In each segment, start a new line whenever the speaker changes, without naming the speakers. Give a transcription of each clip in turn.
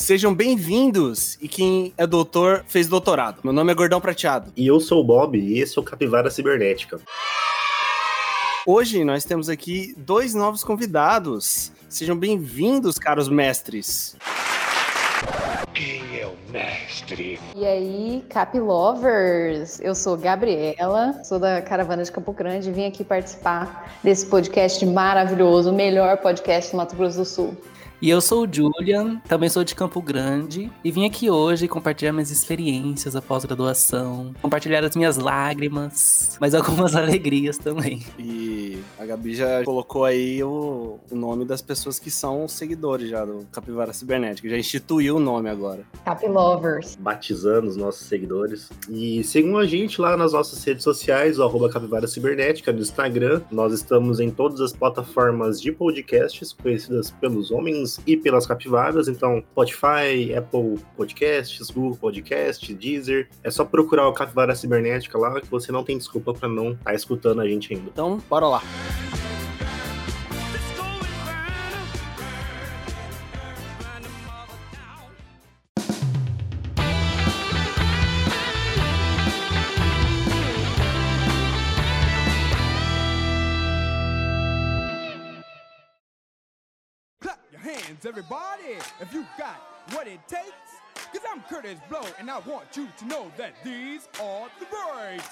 Sejam bem-vindos! E quem é doutor fez doutorado. Meu nome é Gordão Prateado.
E eu sou o Bob e esse é o Capivara Cibernética.
Hoje nós temos aqui dois novos convidados. Sejam bem-vindos, caros mestres.
Quem é o mestre?
E aí, Cap Lovers, eu sou Gabriela, sou da Caravana de Campo Grande e vim aqui participar desse podcast maravilhoso, o melhor podcast do Mato Grosso do Sul.
E eu sou o Julian, também sou de Campo Grande e vim aqui hoje compartilhar minhas experiências após graduação, compartilhar as minhas lágrimas, mas algumas alegrias também.
E a Gabi já colocou aí o, o nome das pessoas que são seguidores já do Capivara Cibernética, já instituiu o nome agora.
Cap Lovers.
Batizando os nossos seguidores. E sigam a gente lá nas nossas redes sociais, o arroba Capivara Cibernética, no Instagram. Nós estamos em todas as plataformas de podcasts conhecidas pelos homens e pelas capivaras, então Spotify, Apple Podcasts, Google Podcast, Deezer. É só procurar o Capivara Cibernética lá que você não tem desculpa para não estar tá escutando a gente ainda.
Então, bora lá.
Everybody, if you got what it takes. Cause I'm Curtis Blow, and I want you to know that these are the breaks.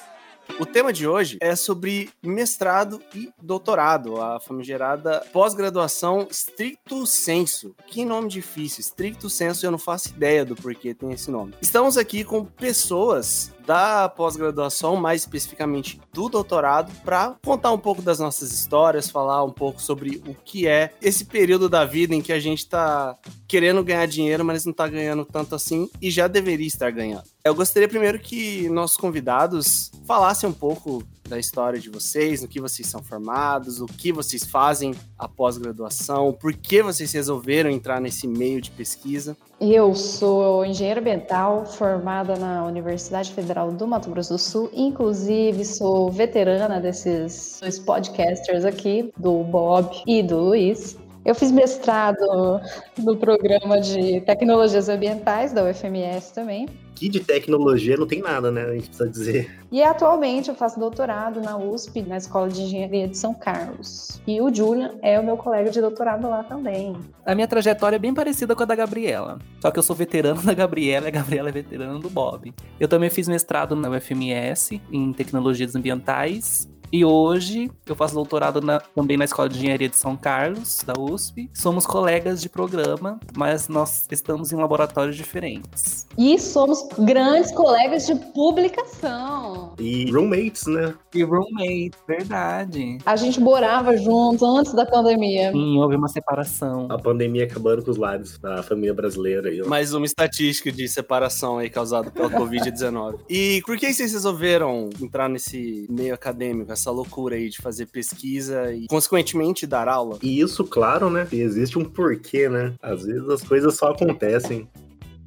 O tema de hoje é sobre mestrado e doutorado, a famigerada pós-graduação stricto sensu. Que nome difícil, stricto sensu, eu não faço ideia do porquê tem esse nome. Estamos aqui com pessoas da pós-graduação, mais especificamente do doutorado, para contar um pouco das nossas histórias, falar um pouco sobre o que é esse período da vida em que a gente está querendo ganhar dinheiro, mas não está ganhando tanto assim e já deveria estar ganhando. Eu gostaria primeiro que nossos convidados falassem um pouco da história de vocês, no que vocês são formados, o que vocês fazem após graduação, por que vocês resolveram entrar nesse meio de pesquisa.
Eu sou engenheira ambiental, formada na Universidade Federal do Mato Grosso do Sul, inclusive sou veterana desses dois podcasters aqui, do Bob e do Luiz. Eu fiz mestrado no programa de tecnologias ambientais da UFMS também.
Que de tecnologia não tem nada, né? A gente precisa dizer.
E atualmente eu faço doutorado na USP, na Escola de Engenharia de São Carlos. E o Julian é o meu colega de doutorado lá também.
A minha trajetória é bem parecida com a da Gabriela. Só que eu sou veterano da Gabriela e a Gabriela é veterana do Bob. Eu também fiz mestrado na UFMS em tecnologias ambientais e hoje eu faço doutorado na, também na Escola de Engenharia de São Carlos, da USP. Somos colegas de programa, mas nós estamos em laboratórios diferentes.
E somos grandes colegas de publicação.
E roommates, né?
E roommates, verdade.
A gente morava juntos antes da pandemia.
Sim, houve uma separação.
A pandemia acabando com os lados da família brasileira. Aí,
Mais uma estatística de separação aí causada pela Covid-19. e por que vocês resolveram entrar nesse meio acadêmico? Essa loucura aí de fazer pesquisa e, consequentemente, dar aula.
E isso, claro, né? Existe um porquê, né? Às vezes as coisas só acontecem.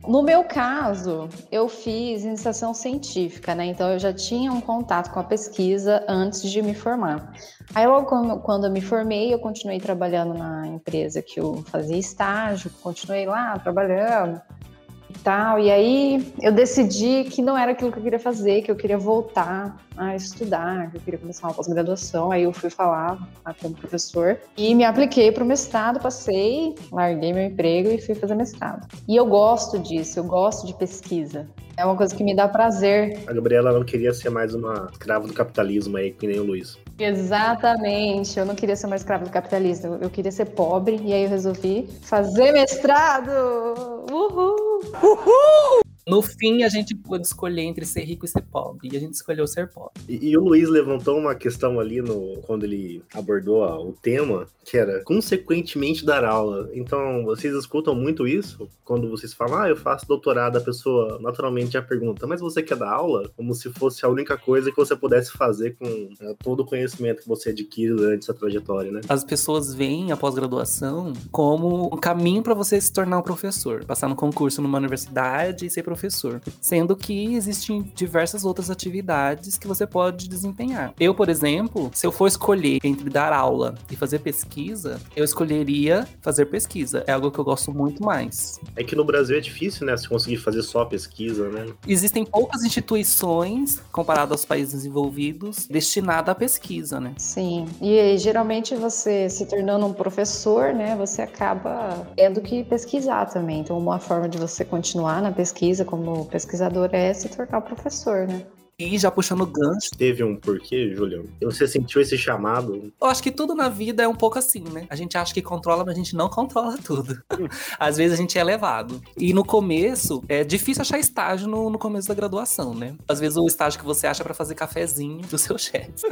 No meu caso, eu fiz iniciação científica, né? Então eu já tinha um contato com a pesquisa antes de me formar. Aí logo quando eu me formei, eu continuei trabalhando na empresa que eu fazia estágio, continuei lá trabalhando e tal. E aí eu decidi que não era aquilo que eu queria fazer, que eu queria voltar a estudar, que eu queria começar uma pós-graduação. Aí eu fui falar com o professor e me apliquei para o mestrado, passei, larguei meu emprego e fui fazer mestrado. E eu gosto disso, eu gosto de pesquisa. É uma coisa que me dá prazer.
A Gabriela não queria ser mais uma escrava do capitalismo aí, que nem o Luiz.
Exatamente, eu não queria ser uma escrava do capitalismo, eu queria ser pobre e aí eu resolvi fazer mestrado. Uhul!
Uhul! No fim, a gente pôde escolher entre ser rico e ser pobre. E a gente escolheu ser pobre.
E, e o Luiz levantou uma questão ali no, quando ele abordou ó, o tema, que era consequentemente dar aula. Então, vocês escutam muito isso? Quando vocês falam, ah, eu faço doutorado, a pessoa naturalmente já pergunta, mas você quer dar aula? Como se fosse a única coisa que você pudesse fazer com né, todo o conhecimento que você adquire durante essa trajetória, né?
As pessoas veem a pós-graduação como um caminho para você se tornar um professor. Passar no concurso numa universidade e ser professor professor. Sendo que existem diversas outras atividades que você pode desempenhar. Eu, por exemplo, se eu for escolher entre dar aula e fazer pesquisa, eu escolheria fazer pesquisa. É algo que eu gosto muito mais.
É que no Brasil é difícil, né? Se conseguir fazer só pesquisa, né?
Existem poucas instituições, comparado aos países desenvolvidos, destinadas à pesquisa, né?
Sim. E geralmente você se tornando um professor, né, você acaba tendo que pesquisar também. Então, uma forma de você continuar na pesquisa como pesquisador é se tornar professor, né?
E já puxando o gancho.
Teve um porquê, Julião? Você sentiu esse chamado?
Eu acho que tudo na vida é um pouco assim, né? A gente acha que controla, mas a gente não controla tudo. Às vezes a gente é levado. E no começo, é difícil achar estágio no, no começo da graduação, né? Às vezes o estágio que você acha é pra fazer cafezinho do seu chefe.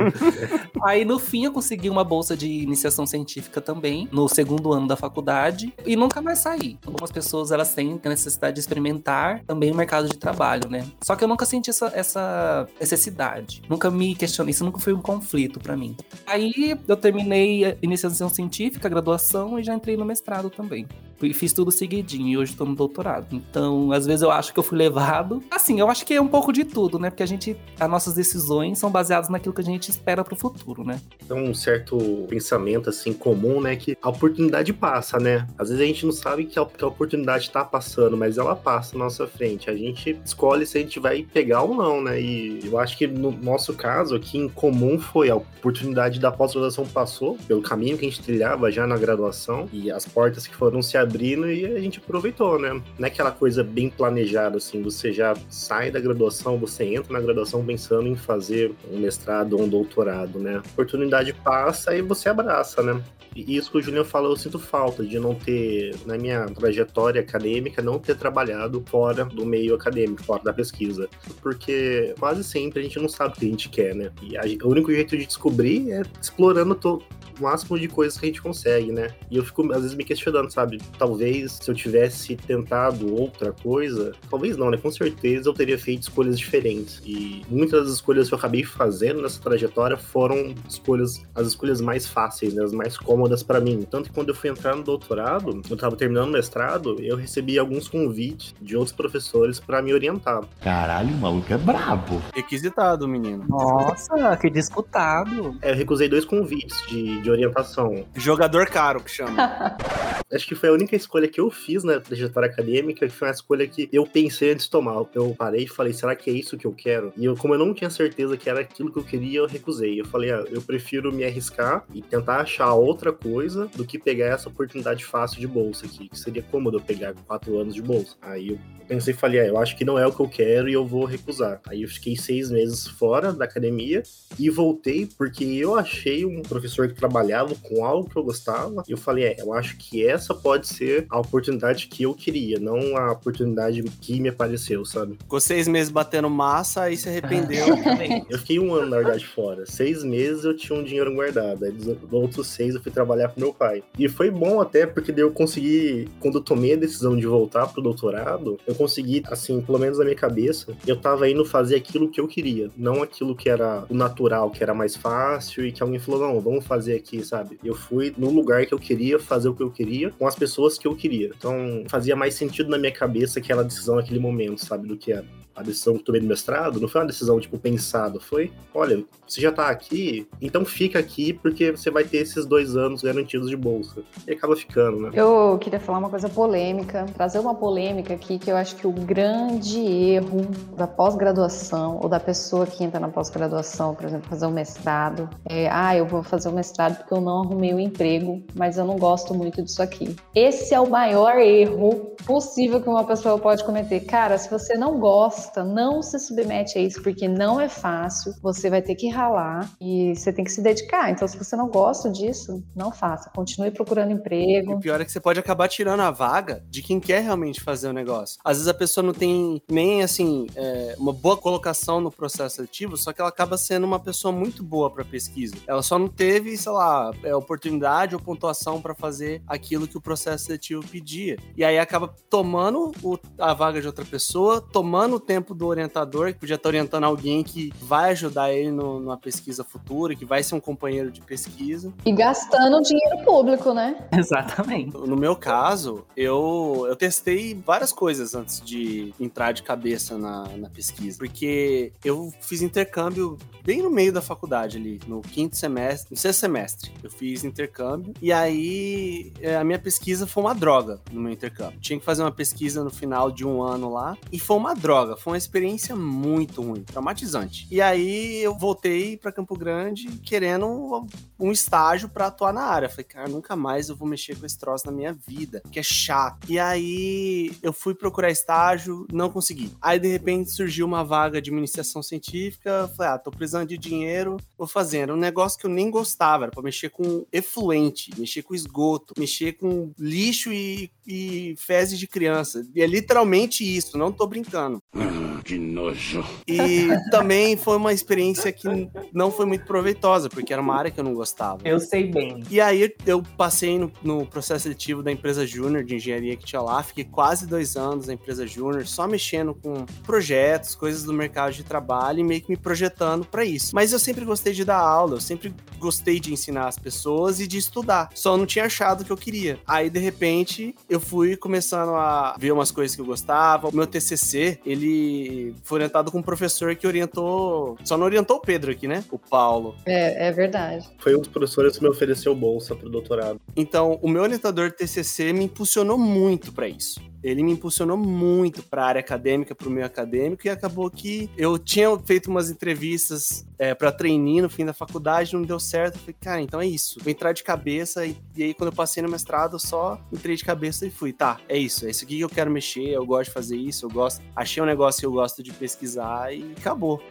Aí no fim eu consegui uma bolsa de iniciação científica também, no segundo ano da faculdade, e nunca mais saí. Algumas pessoas elas têm a necessidade de experimentar também o mercado de trabalho, né? Só que eu nunca senti essa, essa necessidade. Nunca me questionei, isso nunca foi um conflito para mim. Aí eu terminei a iniciação científica, graduação e já entrei no mestrado também. E fiz tudo seguidinho e hoje tô no doutorado. Então, às vezes eu acho que eu fui levado. Assim, eu acho que é um pouco de tudo, né? Porque a gente, as nossas decisões são baseadas naquilo que a gente espera pro futuro, né?
É um certo pensamento, assim, comum, né? Que a oportunidade passa, né? Às vezes a gente não sabe que a, que a oportunidade tá passando, mas ela passa na nossa frente. A gente escolhe se a gente vai pegar ou não, né? E eu acho que no nosso caso aqui, em comum, foi a oportunidade da pós-graduação passou pelo caminho que a gente trilhava já na graduação e as portas que foram se abrindo e a gente aproveitou, né? Não é aquela coisa bem planejada, assim, você já sai da graduação, você entra na graduação pensando em fazer um mestrado ou um doutorado, né? A oportunidade passa e você abraça, né? E isso que o Julião falou, eu sinto falta de não ter, na minha trajetória acadêmica, não ter trabalhado fora do meio acadêmico, fora da pesquisa. Porque quase sempre a gente não sabe o que a gente quer, né? E a, o único jeito de descobrir é explorando to, o máximo de coisas que a gente consegue, né? E eu fico, às vezes, me questionando, sabe? Talvez se eu tivesse tentado outra coisa, talvez não, né? Com certeza eu teria feito escolhas diferentes. E muitas das escolhas que eu acabei fazendo nessa trajetória foram escolhas, as escolhas mais fáceis, né? As mais cômodas para mim. Tanto que quando eu fui entrar no doutorado, eu tava terminando o mestrado, eu recebi alguns convites de outros professores para me orientar.
Caralho, o maluco é brabo.
Requisitado, menino.
Nossa, que disputado.
É, eu recusei dois convites de, de orientação.
Jogador caro que chama.
Acho que foi a única escolha que eu fiz na trajetória acadêmica, que foi uma escolha que eu pensei antes de tomar. Eu parei e falei, será que é isso que eu quero? E eu, como eu não tinha certeza que era aquilo que eu queria, eu recusei. Eu falei, ah, eu prefiro me arriscar e tentar achar outra coisa do que pegar essa oportunidade fácil de bolsa aqui, que seria cômodo eu pegar quatro anos de bolsa. Aí eu pensei e falei, ah, eu acho que não é o que eu quero e eu vou recusar. Aí eu fiquei seis meses fora da academia e voltei porque eu achei um professor que trabalhava com algo que eu gostava. E eu falei, é, eu acho que essa pode ser a oportunidade que eu queria, não a oportunidade que me apareceu, sabe?
Ficou seis meses batendo massa, aí se arrependeu.
Eu fiquei um ano, na verdade, fora. Seis meses eu tinha um dinheiro guardado. Aí dos outros seis eu fui trabalhar com meu pai. E foi bom até, porque daí eu consegui, quando eu tomei a decisão de voltar pro doutorado, eu consegui, assim, pelo menos na minha cabeça, eu tava indo fazer aquilo que eu queria, não aquilo que era o natural, que era mais fácil e que alguém falou, não, vamos fazer aqui, sabe? Eu fui no lugar que eu queria, fazer o que eu queria, com as pessoas que eu queria. Então, fazia mais sentido na minha cabeça aquela decisão naquele momento, sabe? Do que era a decisão que tomei no mestrado não foi uma decisão, tipo, pensada. Foi, olha, você já tá aqui, então fica aqui porque você vai ter esses dois anos garantidos de bolsa. E acaba ficando, né?
Eu queria falar uma coisa polêmica, trazer uma polêmica aqui que eu acho que o grande erro da pós-graduação ou da pessoa que entra na pós-graduação, por exemplo, fazer um mestrado, é, ah, eu vou fazer o um mestrado porque eu não arrumei o um emprego, mas eu não gosto muito disso aqui. Esse é o maior erro possível que uma pessoa pode cometer. Cara, se você não gosta não se submete a isso, porque não é fácil, você vai ter que ralar e você tem que se dedicar. Então, se você não gosta disso, não faça. Continue procurando emprego.
o pior é que você pode acabar tirando a vaga de quem quer realmente fazer o negócio. Às vezes a pessoa não tem nem, assim, é, uma boa colocação no processo seletivo, só que ela acaba sendo uma pessoa muito boa para pesquisa. Ela só não teve, sei lá, é, oportunidade ou pontuação para fazer aquilo que o processo seletivo pedia. E aí acaba tomando o- a vaga de outra pessoa, tomando o tempo tempo do orientador, que podia estar orientando alguém que vai ajudar ele no, numa pesquisa futura, que vai ser um companheiro de pesquisa.
E gastando dinheiro público, né?
Exatamente.
No meu caso, eu, eu testei várias coisas antes de entrar de cabeça na, na pesquisa, porque eu fiz intercâmbio bem no meio da faculdade ali, no quinto semestre, no sexto semestre. Eu fiz intercâmbio e aí é, a minha pesquisa foi uma droga no meu intercâmbio. Tinha que fazer uma pesquisa no final de um ano lá e foi uma droga, foi uma experiência muito ruim, traumatizante. E aí eu voltei para Campo Grande querendo um estágio para atuar na área. Falei, cara, nunca mais eu vou mexer com esse troço na minha vida, que é chato. E aí eu fui procurar estágio, não consegui. Aí de repente surgiu uma vaga de administração científica, falei, ah, tô precisando de dinheiro, vou fazendo. Um negócio que eu nem gostava, era pra mexer com efluente, mexer com esgoto, mexer com lixo e, e fezes de criança. E é literalmente isso, não tô brincando. time.
Que nojo.
E também foi uma experiência que não foi muito proveitosa, porque era uma área que eu não gostava.
Eu sei bem.
E aí eu passei no, no processo seletivo da empresa Júnior de engenharia que tinha lá, fiquei quase dois anos na empresa Júnior, só mexendo com projetos, coisas do mercado de trabalho e meio que me projetando para isso. Mas eu sempre gostei de dar aula, eu sempre gostei de ensinar as pessoas e de estudar. Só não tinha achado o que eu queria. Aí de repente eu fui começando a ver umas coisas que eu gostava. O meu TCC, ele foi orientado com um professor que orientou, só não orientou o Pedro aqui, né? O Paulo.
É, é verdade.
Foi um dos professores que me ofereceu bolsa pro doutorado.
Então, o meu orientador TCC me impulsionou muito para isso. Ele me impulsionou muito para a área acadêmica, para o meio acadêmico, e acabou que eu tinha feito umas entrevistas é, para trainee no fim da faculdade, não deu certo. Falei, cara, então é isso. Vou entrar de cabeça, e, e aí quando eu passei no mestrado, eu só entrei de cabeça e fui, tá, é isso, é isso aqui que eu quero mexer, eu gosto de fazer isso, eu gosto, achei um negócio que eu gosto de pesquisar e acabou.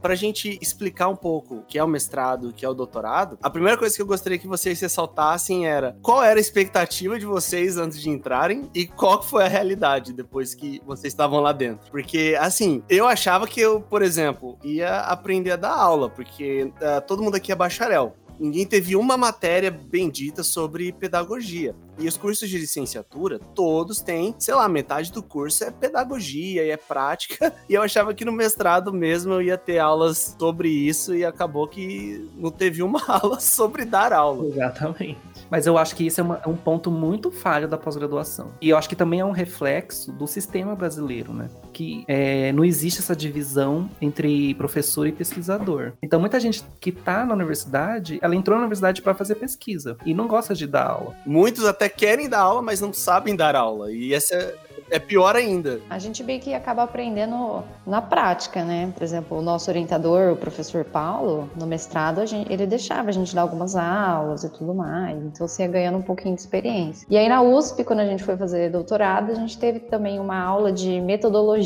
Pra gente explicar um pouco o que é o mestrado, o que é o doutorado, a primeira coisa que eu gostaria que vocês ressaltassem era qual era a expectativa de vocês antes de entrarem e qual foi a realidade depois que vocês estavam lá dentro. Porque, assim, eu achava que eu, por exemplo, ia aprender a dar aula, porque ah, todo mundo aqui é bacharel. Ninguém teve uma matéria bendita sobre pedagogia. E os cursos de licenciatura, todos têm, sei lá, metade do curso é pedagogia e é prática. E eu achava que no mestrado mesmo eu ia ter aulas sobre isso e acabou que não teve uma aula sobre dar aula.
Exatamente. Mas eu acho que isso é, uma- é um ponto muito falho da pós-graduação. E eu acho que também é um reflexo do sistema brasileiro, né? Que é, não existe essa divisão entre professor e pesquisador. Então, muita gente que tá na universidade, ela entrou na universidade para fazer pesquisa e não gosta de dar aula.
Muitos até querem dar aula, mas não sabem dar aula. E essa é, é pior ainda.
A gente meio que acaba aprendendo na prática, né? Por exemplo, o nosso orientador, o professor Paulo, no mestrado, a gente- ele deixava a gente dar algumas aulas e tudo mais. Então você ia ganhando um pouquinho de experiência. E aí na USP, quando a gente foi fazer doutorado, a gente teve também uma aula de metodologia,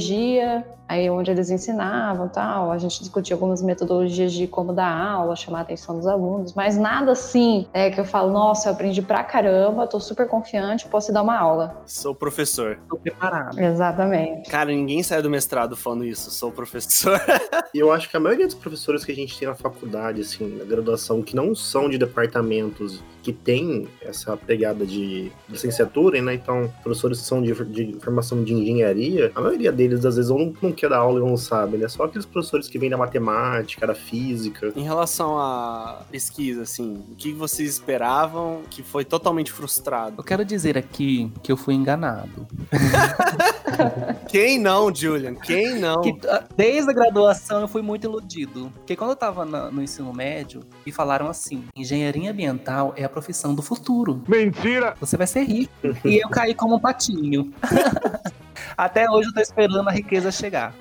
aí onde eles ensinavam tal. A gente discutia algumas metodologias de como dar aula, chamar a atenção dos alunos, mas nada assim é que eu falo, nossa, eu aprendi pra caramba, tô super confiante, posso dar uma aula.
Sou professor.
Tô preparado.
Exatamente.
Cara, ninguém sai do mestrado falando isso. Sou professor.
E eu acho que a maioria dos professores que a gente tem na faculdade, assim, na graduação, que não são de departamentos que tem essa pegada de licenciatura, né? Então, professores que são de, de formação de engenharia, a maioria deles, às vezes, ou não, não quer dar aula e não sabe, né? Só aqueles professores que vêm da matemática, da física.
Em relação à pesquisa, assim, o que vocês esperavam que foi totalmente frustrado?
Eu quero dizer aqui que eu fui enganado.
Quem não, Julian? Quem não?
Que, ah, desde a graduação eu fui muito iludido. Porque quando eu tava na- no ensino médio, me falaram assim: engenharia ambiental é a profissão do futuro.
Mentira!
Você vai ser rico. e eu caí como um patinho. Até hoje eu tô esperando a riqueza chegar.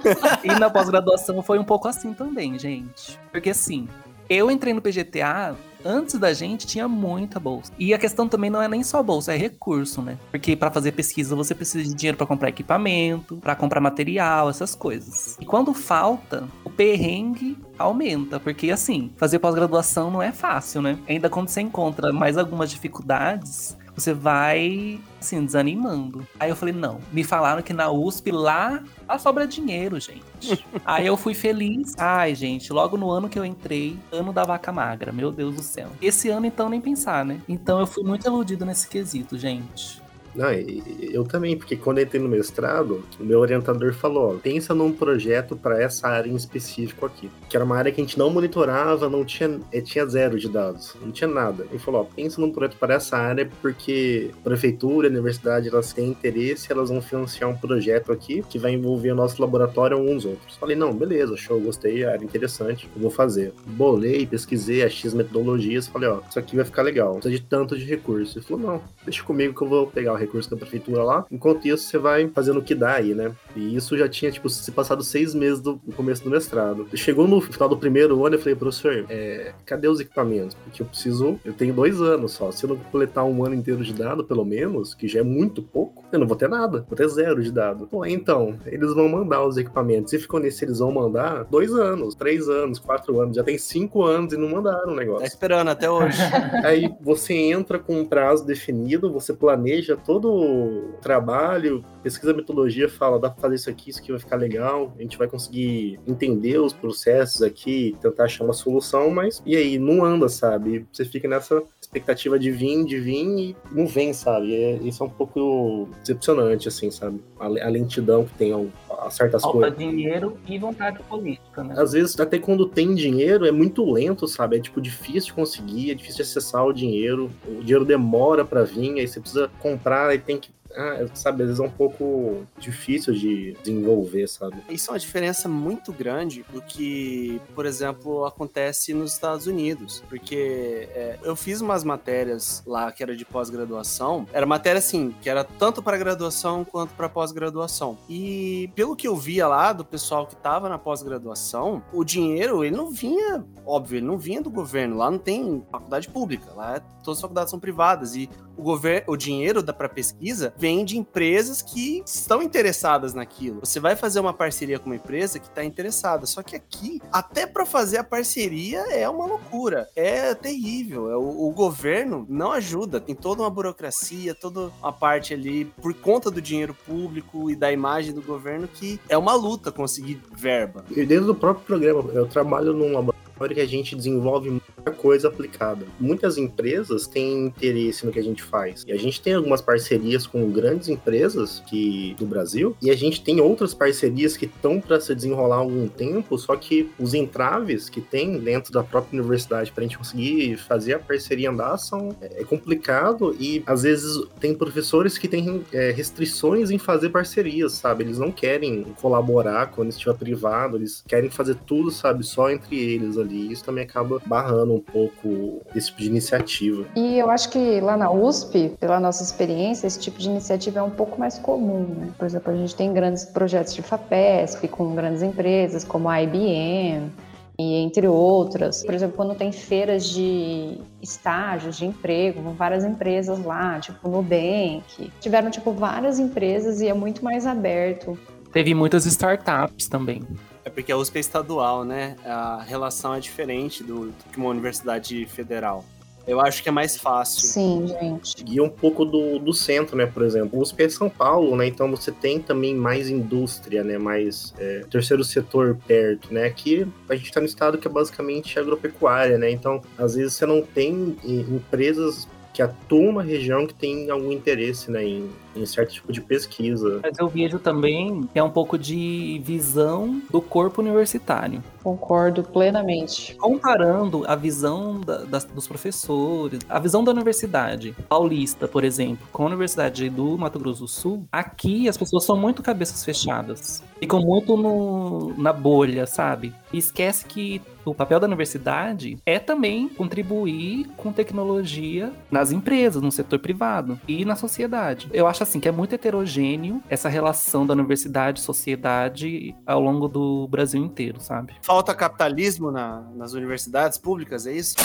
E na pós-graduação foi um pouco assim também, gente. Porque assim, eu entrei no PGTA. Antes da gente tinha muita bolsa. E a questão também não é nem só bolsa, é recurso, né? Porque para fazer pesquisa você precisa de dinheiro para comprar equipamento, para comprar material, essas coisas. E quando falta, o perrengue aumenta, porque assim, fazer pós-graduação não é fácil, né? Ainda quando você encontra mais algumas dificuldades, você vai, assim, desanimando. Aí eu falei, não. Me falaram que na USP lá a sobra dinheiro, gente. Aí eu fui feliz. Ai, gente, logo no ano que eu entrei, ano da vaca magra, meu Deus do céu. Esse ano, então, nem pensar, né? Então eu fui muito iludido nesse quesito, gente.
Não, eu também, porque quando eu entrei no mestrado, o meu orientador falou: ó, pensa num projeto para essa área em específico aqui. Que era uma área que a gente não monitorava, não tinha, eh, tinha zero de dados, não tinha nada. Ele falou: ó, pensa num projeto para essa área, porque prefeitura, universidade, elas têm interesse, elas vão financiar um projeto aqui que vai envolver o nosso laboratório e alguns outros. Falei: não, beleza, show, gostei, área interessante, vou fazer. Bolei, pesquisei as X metodologias, falei: ó, isso aqui vai ficar legal, precisa de tanto de recurso. Ele falou: não, deixa comigo que eu vou pegar o recurso da prefeitura lá. Enquanto isso, você vai fazendo o que dá aí, né? E isso já tinha, tipo, se passado seis meses do começo do mestrado. Chegou no final do primeiro ano, eu falei, professor, é, cadê os equipamentos? Porque eu preciso, eu tenho dois anos só. Se eu não coletar um ano inteiro de dado, pelo menos, que já é muito pouco, eu não vou ter nada. Vou ter zero de dado. Pô, então, eles vão mandar os equipamentos. E ficou nesse, eles vão mandar dois anos, três anos, quatro anos. Já tem cinco anos e não mandaram o negócio.
Tá esperando até hoje.
Aí você entra com um prazo definido, você planeja todo o trabalho, pesquisa metodologia, fala, dá pra fazer isso aqui, isso aqui vai ficar legal, a gente vai conseguir entender os processos aqui, tentar achar uma solução, mas e aí, não anda, sabe? Você fica nessa expectativa de vir, de vir e não vem, sabe? É, isso é um pouco decepcionante, assim, sabe? A, a lentidão que tem a, a certas
Falta
coisas.
dinheiro e vontade política, né?
Às vezes, até quando tem dinheiro, é muito lento, sabe? É, tipo, difícil de conseguir, é difícil de acessar o dinheiro. O dinheiro demora para vir, aí você precisa comprar e tem que ah, sabe, às vezes é um pouco difícil de desenvolver, sabe?
Isso é uma diferença muito grande do que, por exemplo, acontece nos Estados Unidos. Porque é, eu fiz umas matérias lá que era de pós-graduação. Era matéria, assim, que era tanto para graduação quanto para pós-graduação. E pelo que eu via lá do pessoal que tava na pós-graduação, o dinheiro, ele não vinha, óbvio, ele não vinha do governo. Lá não tem faculdade pública. Lá todas as faculdades são privadas. E o, governo, o dinheiro para pesquisa vem de empresas que estão interessadas naquilo. Você vai fazer uma parceria com uma empresa que está interessada. Só que aqui, até para fazer a parceria é uma loucura. É terrível. É, o, o, governo não ajuda. Tem toda uma burocracia, toda uma parte ali por conta do dinheiro público e da imagem do governo que é uma luta conseguir verba.
E dentro do próprio programa, eu trabalho num laboratório que a gente desenvolve coisa aplicada. Muitas empresas têm interesse no que a gente faz. E a gente tem algumas parcerias com grandes empresas que do Brasil e a gente tem outras parcerias que estão para se desenrolar há algum tempo, só que os entraves que tem dentro da própria universidade para a gente conseguir fazer a parceria andar são é complicado e às vezes tem professores que têm é, restrições em fazer parcerias, sabe? Eles não querem colaborar quando estiver privado, eles querem fazer tudo, sabe, só entre eles ali isso também acaba barrando um pouco esse tipo de iniciativa.
E eu acho que lá na USP, pela nossa experiência, esse tipo de iniciativa é um pouco mais comum, né? Por exemplo, a gente tem grandes projetos de FAPESP com grandes empresas como a IBM, e entre outras. Por exemplo, quando tem feiras de estágios, de emprego, com várias empresas lá, tipo Nubank. Tiveram, tipo, várias empresas e é muito mais aberto.
Teve muitas startups também.
É porque a USP é estadual, né? A relação é diferente do, do que uma universidade federal. Eu acho que é mais fácil.
Sim, gente.
E um pouco do, do centro, né? Por exemplo, o USP é São Paulo, né? Então você tem também mais indústria, né? Mais é, terceiro setor perto, né? Aqui a gente está no estado que é basicamente agropecuária, né? Então, às vezes você não tem empresas que atuam numa região que tem algum interesse né, em, em certo tipo de pesquisa.
Mas eu vejo também que é um pouco de visão do corpo universitário.
Concordo plenamente.
Comparando a visão da, dos professores, a visão da universidade paulista, por exemplo, com a Universidade do Mato Grosso do Sul, aqui as pessoas são muito cabeças fechadas. Ficam muito no, na bolha, sabe? E esquece que o papel da universidade é também contribuir com tecnologia nas empresas, no setor privado e na sociedade. Eu acho assim que é muito heterogêneo essa relação da universidade e sociedade ao longo do Brasil inteiro, sabe?
Falta capitalismo na, nas universidades públicas, é isso?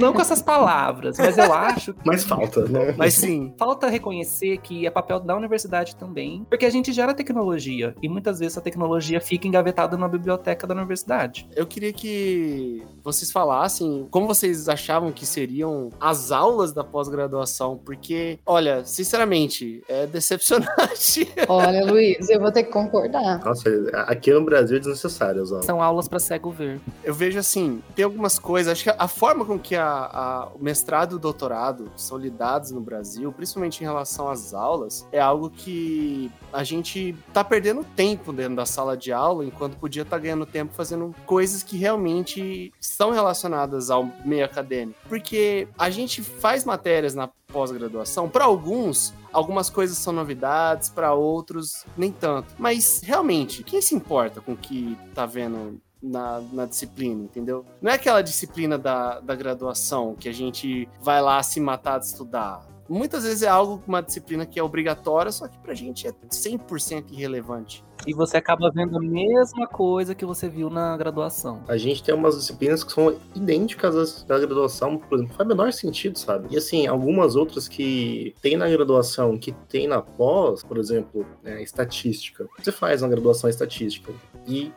Não com essas palavras, mas eu acho.
Mas falta, né?
Mas sim.
Falta reconhecer que é papel da universidade também, porque a gente gera tecnologia e muitas vezes a tecnologia fica engavetada na biblioteca da universidade.
Eu queria que vocês falassem como vocês achavam que seriam as aulas da pós-graduação, porque, olha, sinceramente, é decepcionante.
Olha, Luiz, eu vou ter que concordar.
Nossa, aqui no Brasil é desnecessário as aulas.
São aulas para cego ver.
Eu vejo assim, tem algumas coisas, acho que a forma com que a, a- o mestrado e o doutorado são lidados no Brasil, principalmente em relação às aulas, é algo que a gente tá perdendo tempo dentro da sala de aula, enquanto podia estar ganhando tempo fazendo coisas que realmente estão relacionadas ao meio acadêmico. Porque a gente faz matérias na pós-graduação, para alguns, algumas coisas são novidades, para outros, nem tanto. Mas realmente, quem se importa com o que tá vendo na, na disciplina, entendeu? Não é aquela disciplina da, da graduação que a gente vai lá se matar de estudar. Muitas vezes é algo, uma disciplina que é obrigatória, só que pra gente é 100% irrelevante.
E você acaba vendo a mesma coisa que você viu na graduação.
A gente tem umas disciplinas que são idênticas às da graduação, por exemplo, faz o menor sentido, sabe? E assim, algumas outras que tem na graduação, que tem na pós, por exemplo, né, estatística. Você faz uma graduação em estatística e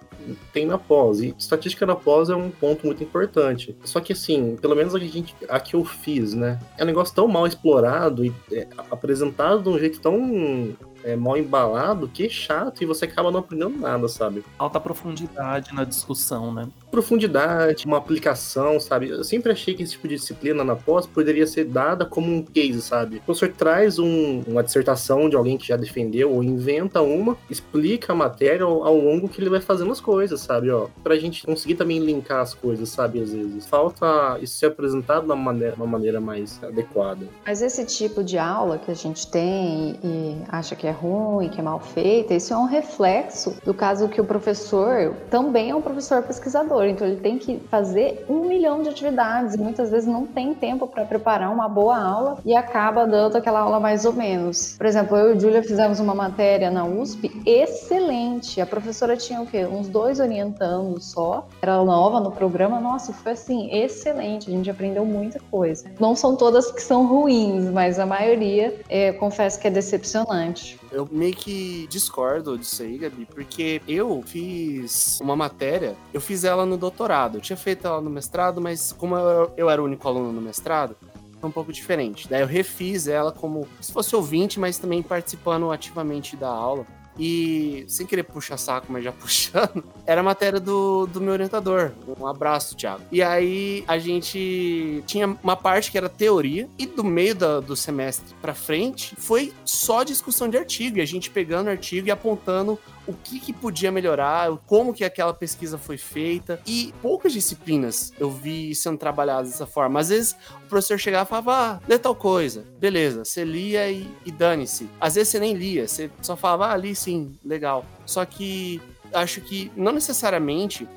tem na pós. E estatística na pós é um ponto muito importante. Só que assim, pelo menos a gente, a que eu fiz, né? É um negócio tão mal explorado e é, apresentado de um jeito tão é, mal embalado que é chato e você acaba não aprendendo nada, sabe?
Alta profundidade na discussão, né?
profundidade, uma aplicação, sabe? Eu sempre achei que esse tipo de disciplina na pós poderia ser dada como um case, sabe? O professor traz um- uma dissertação de alguém que já defendeu ou inventa uma, explica a matéria ao, ao longo que ele vai fazendo as coisas, sabe? Ó, pra gente conseguir também linkar as coisas, sabe? Às vezes. Falta isso ser apresentado de uma maneira, uma maneira mais adequada.
Mas esse tipo de aula que a gente tem e, e acha que é ruim, que é mal feita, isso é um reflexo do caso que o professor também é um professor pesquisador, então ele tem que fazer um milhão de atividades muitas vezes não tem tempo para preparar uma boa aula e acaba dando aquela aula mais ou menos. Por exemplo, eu e Júlia fizemos uma matéria na USP excelente. A professora tinha o quê? Uns dois orientando só. Era nova no programa, nossa, foi assim, excelente. A gente aprendeu muita coisa. Não são todas que são ruins, mas a maioria, é, confesso que é decepcionante.
Eu meio que discordo disso aí, Gabi, porque eu fiz uma matéria, eu fiz ela no doutorado. Eu tinha feito ela no mestrado, mas como eu, era o único aluno no mestrado, um pouco diferente. Daí eu refiz ela como se fosse ouvinte, mas também participando ativamente da aula. E, sem querer puxar saco, mas já puxando, era a matéria do, do meu orientador. Um abraço, Thiago. E aí a gente tinha uma parte que era teoria, e do meio da- do semestre pra frente foi só discussão de artigo, e a gente pegando artigo e apontando o que, que podia melhorar, como que aquela pesquisa foi feita. E poucas disciplinas eu vi sendo trabalhadas dessa forma. Às vezes o professor chegava e falava, ah, lê tal coisa. Beleza, você lia e, e dane-se. Às vezes você nem lia, você só falava, ah, li sim, legal. Só que acho que não necessariamente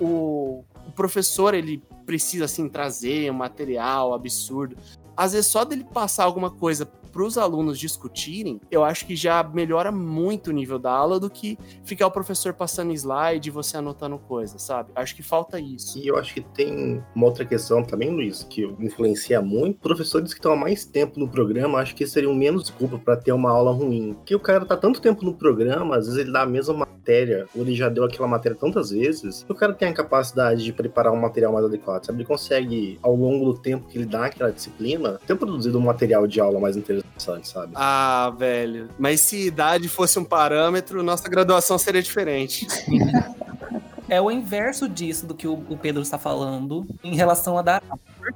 o, o professor ele precisa assim trazer um material absurdo. Às vezes só dele passar alguma coisa para os alunos discutirem, eu acho que já melhora muito o nível da aula do que ficar o professor passando slide e você anotando coisa, sabe? Acho que falta isso.
E eu acho que tem uma outra questão também, Luiz, que influencia muito. Professores que estão há mais tempo no programa, acho que seriam menos desculpa para ter uma aula ruim. Porque o cara tá tanto tempo no programa, às vezes ele dá a mesma matéria, ou ele já deu aquela matéria tantas vezes, que o cara tem a capacidade de preparar um material mais adequado, sabe? Ele consegue, ao longo do tempo que ele dá aquela disciplina, ter produzido um material de aula mais interessante, sabe?
Ah, velho. Mas se idade fosse um parâmetro, nossa graduação seria diferente.
É o inverso disso do que o o Pedro está falando em relação a dar.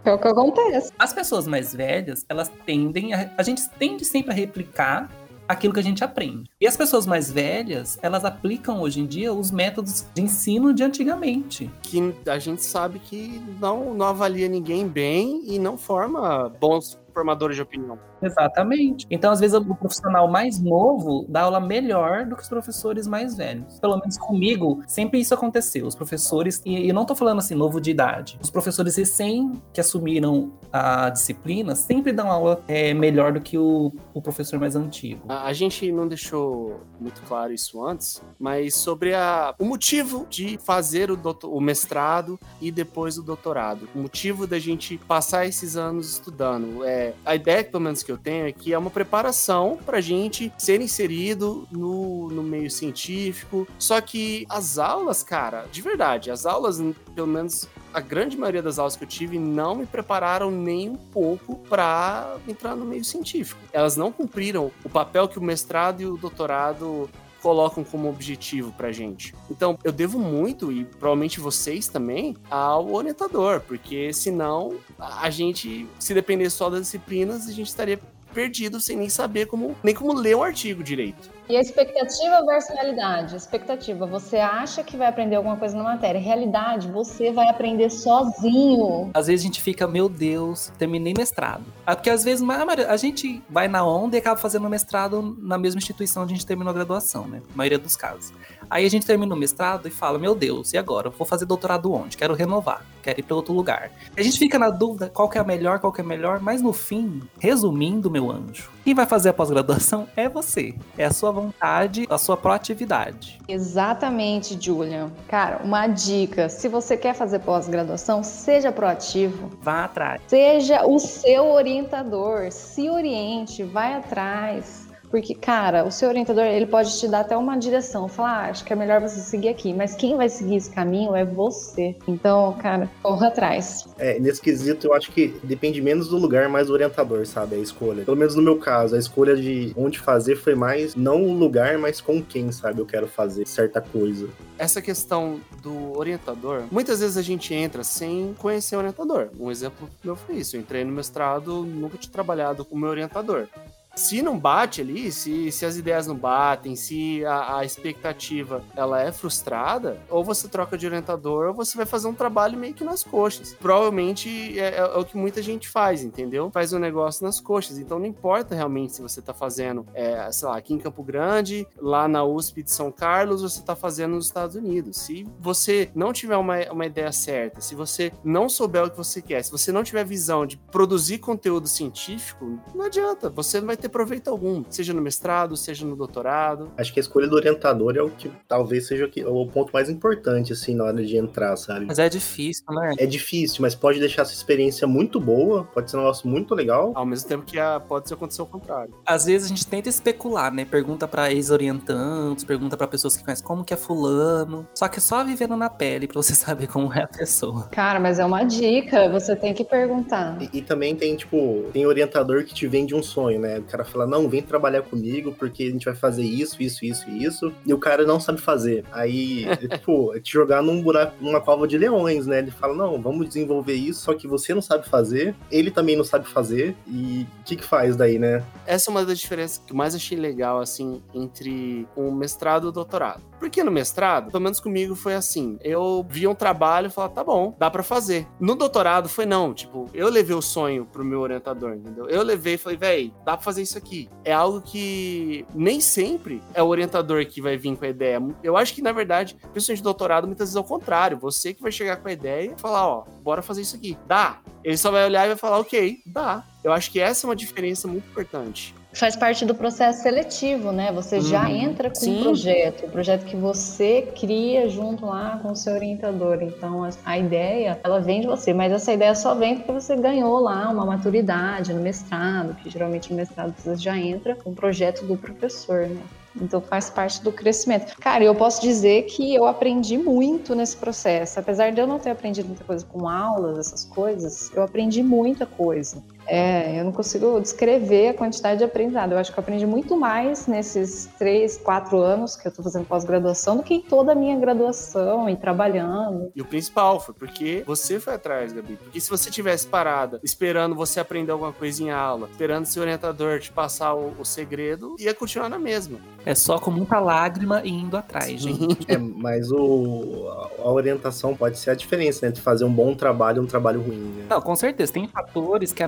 É o que acontece.
As pessoas mais velhas, elas tendem a. A gente tende sempre a replicar aquilo que a gente aprende. E as pessoas mais velhas, elas aplicam hoje em dia os métodos de ensino de antigamente.
Que a gente sabe que não, não avalia ninguém bem e não forma bons formadores de opinião.
Exatamente. Então, às vezes, o profissional mais novo dá aula melhor do que os professores mais velhos. Pelo menos comigo, sempre isso aconteceu. Os professores, e eu não tô falando assim, novo de idade, os professores recém que assumiram a disciplina sempre dão aula é, melhor do que o, o professor mais antigo.
A, gente não deixou muito claro isso antes, mas sobre a, o motivo de fazer o, doutor- o mestrado e depois o doutorado. O motivo da gente passar esses anos estudando. É, a ideia, pelo menos, que eu tenho que é uma preparação pra gente ser inserido no, no meio científico. Só que as aulas, cara, de verdade, as aulas, pelo menos a grande maioria das aulas que eu tive não me prepararam nem um pouco para entrar no meio científico. Elas não cumpriram o papel que o mestrado e o doutorado colocam como objetivo pra gente. Então, eu devo muito, e provavelmente vocês também, ao orientador, porque senão a gente, se depender só das disciplinas, a gente estaria perdido sem nem saber como nem como ler um artigo direito.
E a expectativa versus realidade. Expectativa, você acha que vai aprender alguma coisa na matéria. Realidade, você vai aprender sozinho.
Às vezes a gente fica, meu Deus, terminei mestrado. Ah, Porque às vezes a gente vai na onda e acaba fazendo mestrado na mesma instituição onde a gente terminou a graduação, né? Na maioria dos casos. Aí a gente termina o mestrado e fala, meu Deus, e agora? Vou fazer doutorado onde? Quero renovar, quero ir para outro lugar. A gente fica na dúvida qual que é a melhor, qual que é a melhor, mas no fim, resumindo, meu anjo, quem vai fazer a pós-graduação é você. É a sua vontade, a sua proatividade.
Exatamente, Julian. Cara, uma dica: se você quer fazer pós-graduação, seja proativo.
Vá atrás.
Seja o seu orientador, se oriente, vai atrás. Porque, cara, o seu orientador, ele pode te dar até uma direção, falar, ah, acho que é melhor você seguir aqui, mas quem vai seguir esse caminho é você. Então, cara, corra atrás.
É, nesse quesito, eu acho que depende menos do lugar, mais do orientador, sabe? A escolha. Pelo menos no meu caso, a escolha de onde fazer foi mais não o lugar, mas com quem, sabe? Eu quero fazer certa coisa.
Essa questão do orientador, muitas vezes a gente entra sem conhecer o orientador. Um exemplo meu foi isso. Eu entrei no mestrado, nunca tinha trabalhado com o meu orientador. Se não bate ali, se, se as ideias não batem, se a, a expectativa ela é frustrada, ou você troca de orientador, ou você vai fazer um trabalho meio que nas coxas. Provavelmente é, é o que muita gente faz, entendeu? Faz um negócio nas coxas. Então não importa realmente se você tá fazendo, é, sei lá, aqui em Campo Grande, lá na USP de São Carlos, você tá fazendo nos Estados Unidos. Se você não tiver uma, uma ideia certa, se você não souber o que você quer, se você não tiver visão de produzir conteúdo científico, não adianta. Você não vai ter proveito algum, seja no mestrado, seja no doutorado.
Acho que a escolha do orientador é o que talvez seja o ponto mais importante, assim, na hora de entrar, sabe?
Mas é difícil, né?
É difícil, mas pode deixar essa experiência muito boa, pode ser um negócio muito legal.
Ao mesmo tempo que a, pode acontecer o contrário.
Às vezes a gente tenta especular, né? Pergunta pra ex-orientantes, pergunta pra pessoas que conhecem como que é fulano. Só que é só vivendo na pele pra você saber como é a pessoa.
Cara, mas é uma dica, você tem que perguntar.
E, e também tem, tipo, tem orientador que te vende um sonho, né? O cara fala, não, vem trabalhar comigo porque a gente vai fazer isso, isso, isso e isso. E o cara não sabe fazer. Aí, tipo, é te jogar num buraco, numa cova de leões, né? Ele fala, não, vamos desenvolver isso, só que você não sabe fazer, ele também não sabe fazer. E o que que faz daí, né?
Essa é uma das diferenças que eu mais achei legal, assim, entre o mestrado e o doutorado. Porque no mestrado, pelo menos comigo, foi assim. Eu via um trabalho e falava, tá bom, dá pra fazer. No doutorado foi não, tipo, eu levei o sonho pro meu orientador, entendeu? Eu levei e falei, véi, dá pra fazer isso aqui. É algo que nem sempre é o orientador que vai vir com a ideia. Eu acho que, na verdade, pessoas de doutorado, muitas vezes é o contrário. Você que vai chegar com a ideia e falar, ó, bora fazer isso aqui. Dá. Ele só vai olhar e vai falar, ok, dá. Eu acho que essa é uma diferença muito importante.
Faz parte do processo seletivo, né? Você já
Uhum.
entra com
Sim.
um projeto, o projeto que você cria junto lá com o seu orientador. Então, a, a ideia, ela vem de você, mas essa ideia só vem porque você ganhou lá uma maturidade no mestrado, que geralmente no mestrado você já entra com o projeto do professor, né? Então faz parte do crescimento. Cara, eu posso dizer que eu aprendi muito nesse processo. Apesar de eu não ter aprendido muita coisa com aulas, essas coisas, eu aprendi muita coisa. É, eu não consigo descrever a quantidade de aprendizado. Eu acho que eu aprendi muito mais nesses três, quatro anos que eu tô fazendo pós-graduação do que em toda a minha graduação e trabalhando.
E o principal foi porque você foi atrás, Gabi. Porque se você tivesse parada, esperando você aprender alguma coisa em aula, esperando seu orientador te passar o, o segredo, ia continuar na mesma.
É só com muita lágrima e indo atrás, gente.
É, mas o, a orientação pode ser a diferença, né? Entre fazer um bom trabalho e um trabalho ruim, né?
Não, com certeza, tem fatores que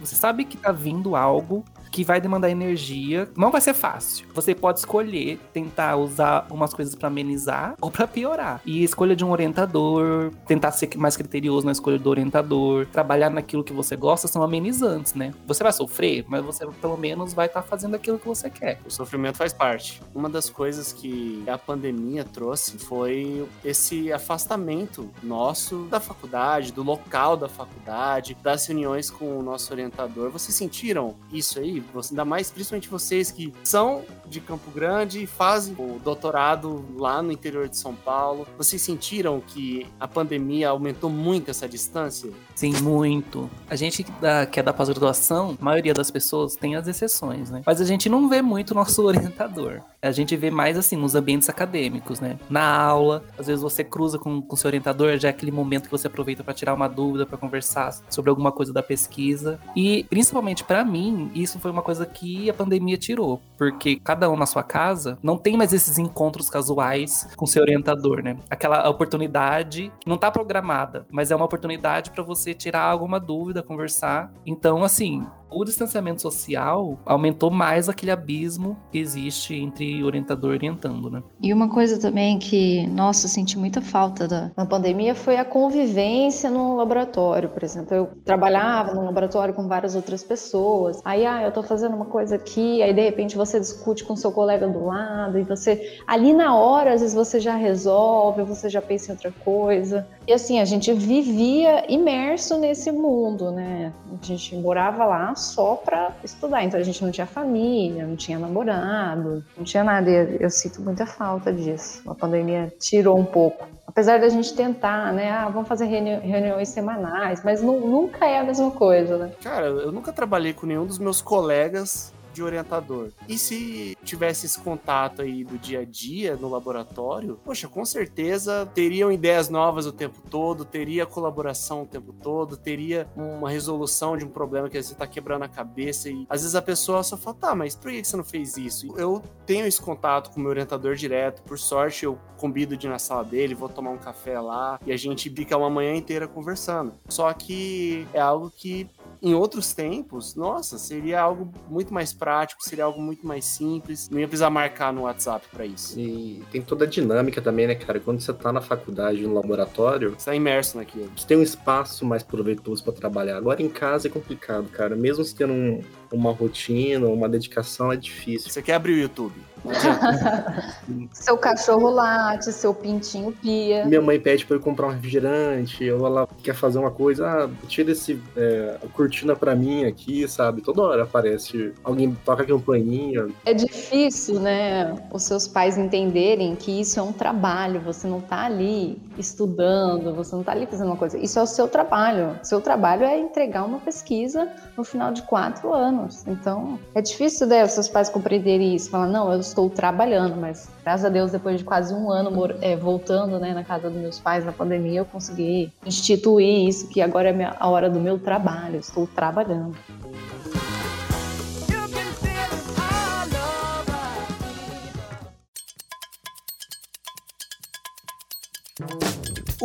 Você sabe que tá vindo algo que vai demandar energia. Não vai ser fácil. Você pode escolher tentar usar umas coisas pra amenizar ou pra piorar. E escolha de um orientador, tentar ser mais criterioso na escolha do orientador, trabalhar naquilo que você gosta são amenizantes, né? Você vai sofrer, mas você pelo menos vai estar fazendo aquilo que você quer.
O sofrimento faz parte. Uma das coisas que a pandemia trouxe foi esse afastamento nosso da faculdade, do local da faculdade, das reuniões com o nosso orientador. Vocês sentiram isso aí? Ainda mais principalmente vocês que são de Campo Grande e fazem o doutorado lá no interior de São Paulo. Vocês sentiram que a pandemia aumentou muito essa distância?
Sim, muito. A gente que é da pós-graduação, a maioria das pessoas tem as exceções, né? Mas a gente não vê muito o nosso orientador. A gente vê mais assim nos ambientes acadêmicos, né? Na aula, às vezes você cruza com o seu orientador, já é aquele momento que você aproveita para tirar uma dúvida, para conversar sobre alguma coisa da pesquisa. E principalmente para mim, isso foi uma coisa que a pandemia tirou, porque cada um na sua casa não tem mais esses encontros casuais com seu orientador, né? Aquela oportunidade não tá programada, mas é uma oportunidade para você tirar alguma dúvida, conversar. Então, assim, o distanciamento social aumentou mais aquele abismo que existe entre orientador e orientando, né?
E uma coisa também que, nossa, senti muita falta da, na pandemia foi a convivência no laboratório, por exemplo. Eu trabalhava no laboratório com várias outras pessoas. Aí, ah, eu tô fazendo uma coisa aqui, aí de repente você discute com seu colega do lado e você ali na hora, às vezes você já resolve, você já pensa em outra coisa. E assim, a gente vivia imerso nesse mundo, né? A gente morava lá só para estudar, então a gente não tinha família, não tinha namorado, não tinha nada. E eu sinto muita falta disso. A pandemia tirou um pouco. Apesar da gente tentar, né? Ah, vamos fazer reuni- reuniões semanais, mas nu- nunca é a mesma coisa, né?
Cara, eu nunca trabalhei com nenhum dos meus colegas de orientador. E se tivesse esse contato aí do dia a dia no laboratório, poxa, com certeza teriam ideias novas o tempo todo, teria colaboração o tempo todo, teria uma resolução de um problema que às vezes tá quebrando a cabeça e às vezes a pessoa só fala, tá, mas por que você não fez isso? Eu tenho esse contato com o meu orientador direto, por sorte eu convido de ir na sala dele, vou tomar um café lá e a gente fica uma manhã inteira conversando. Só que é algo que em outros tempos, nossa, seria algo muito mais prático, seria algo muito mais simples, não ia precisar marcar no WhatsApp pra isso.
E tem toda a dinâmica também, né, cara? Quando você tá na faculdade, no laboratório,
Você tá imerso naquilo.
você tem um espaço mais proveitoso pra trabalhar. Agora em casa é complicado, cara. Mesmo você tendo um- uma rotina, uma dedicação, é difícil.
Você quer abrir o YouTube?
Seu cachorro late, seu pintinho pia.
Minha mãe pede pra eu comprar um refrigerante, ou ela quer fazer uma coisa, ah, tira esse é, cortina pra mim aqui, sabe? Toda hora aparece alguém toca a campainha.
É difícil, né, os seus pais entenderem que isso é um trabalho, você não tá ali estudando, você não tá ali fazendo uma coisa. Isso é o seu trabalho. Seu trabalho é entregar uma pesquisa no final de quatro anos. Então, é difícil, né, os seus pais compreenderem isso. Falar, não, eu estou trabalhando, mas graças a Deus, depois de quase um ano é, voltando, né, na casa dos meus pais na pandemia, eu consegui instituir isso, que agora é a hora do meu trabalho, estou trabalhando.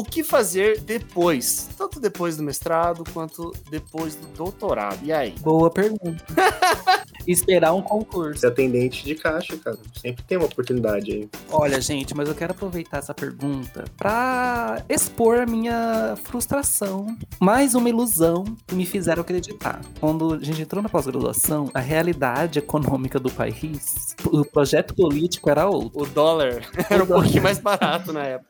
O que fazer depois? Tanto depois do mestrado quanto depois do doutorado. E aí?
Boa pergunta. Esperar um concurso.
Ser atendente de caixa, cara. Sempre tem uma oportunidade aí.
Olha, gente, mas eu quero aproveitar essa pergunta pra expor a minha frustração. Mais uma ilusão que me fizeram acreditar. Quando a gente entrou na pós-graduação, a realidade econômica do país, o projeto político era outro.
O dólar era um pouquinho mais barato na época.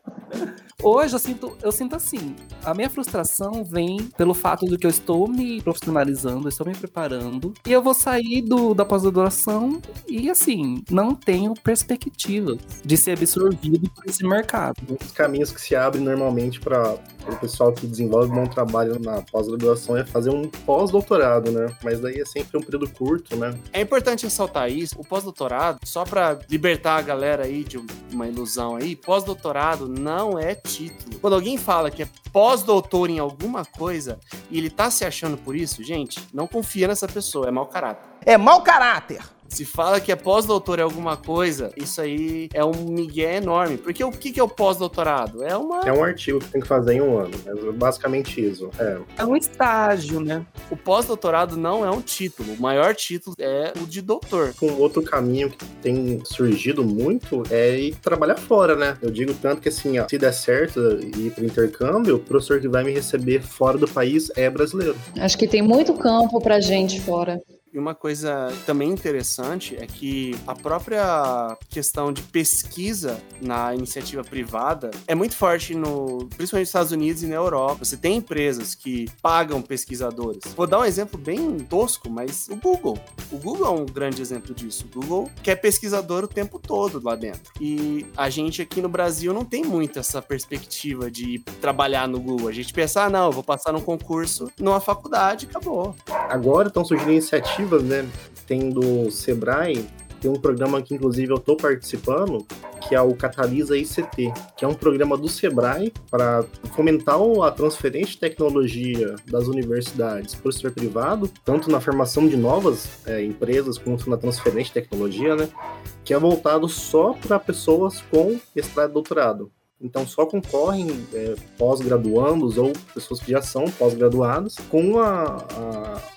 Hoje eu sinto, eu sinto assim, a minha frustração vem pelo fato de que eu estou me profissionalizando, eu estou me preparando, e eu vou sair do, da pós-graduação e assim, não tenho perspectiva de ser absorvido por esse mercado.
Um dos caminhos que se abre normalmente para o pessoal que desenvolve um bom trabalho na pós-graduação é fazer um pós-doutorado, né? Mas daí é sempre um período curto, né?
É importante ressaltar isso. O pós-doutorado, só pra libertar a galera aí de uma ilusão aí, pós-doutorado não é título. Quando alguém fala que é pós-doutor em alguma coisa e ele tá se achando por isso, gente, não confia nessa pessoa, é mau caráter.
É mau caráter.
Se fala que é pós-doutor em alguma coisa, isso aí é um migué enorme. Porque o que que é o pós-doutorado? É uma.
É um artigo que tem que fazer em um ano. É basicamente isso. É.
É um estágio, né?
O pós-doutorado não é um título. O maior título é o de doutor.
Um outro caminho que tem surgido muito é ir trabalhar fora, né? Eu digo tanto que assim, ó, se der certo ir pro intercâmbio, o professor que vai me receber fora do país é brasileiro.
Acho que tem muito campo pra gente fora.
E uma coisa também interessante é que a própria questão de pesquisa na iniciativa privada é muito forte no, principalmente nos Estados Unidos e na Europa. Você tem empresas que pagam pesquisadores. Vou dar um exemplo bem tosco, mas o Google. O Google é um grande exemplo disso. O Google quer pesquisador o tempo todo lá dentro. E a gente aqui no Brasil não tem muito essa perspectiva de trabalhar no Google. A gente pensa, ah, não, vou passar num concurso numa faculdade, acabou.
Agora estão surgindo iniciativas, né? Tem do Sebrae, tem um programa que inclusive eu estou participando, que é o Catalisa ICT, que é um programa do Sebrae para fomentar a transferência de tecnologia das universidades para o setor privado, tanto na formação de novas é, empresas quanto na transferência de tecnologia, né? Que é voltado só para pessoas com mestrado e doutorado. Então só concorrem é, pós-graduandos ou pessoas que já são pós-graduados com a,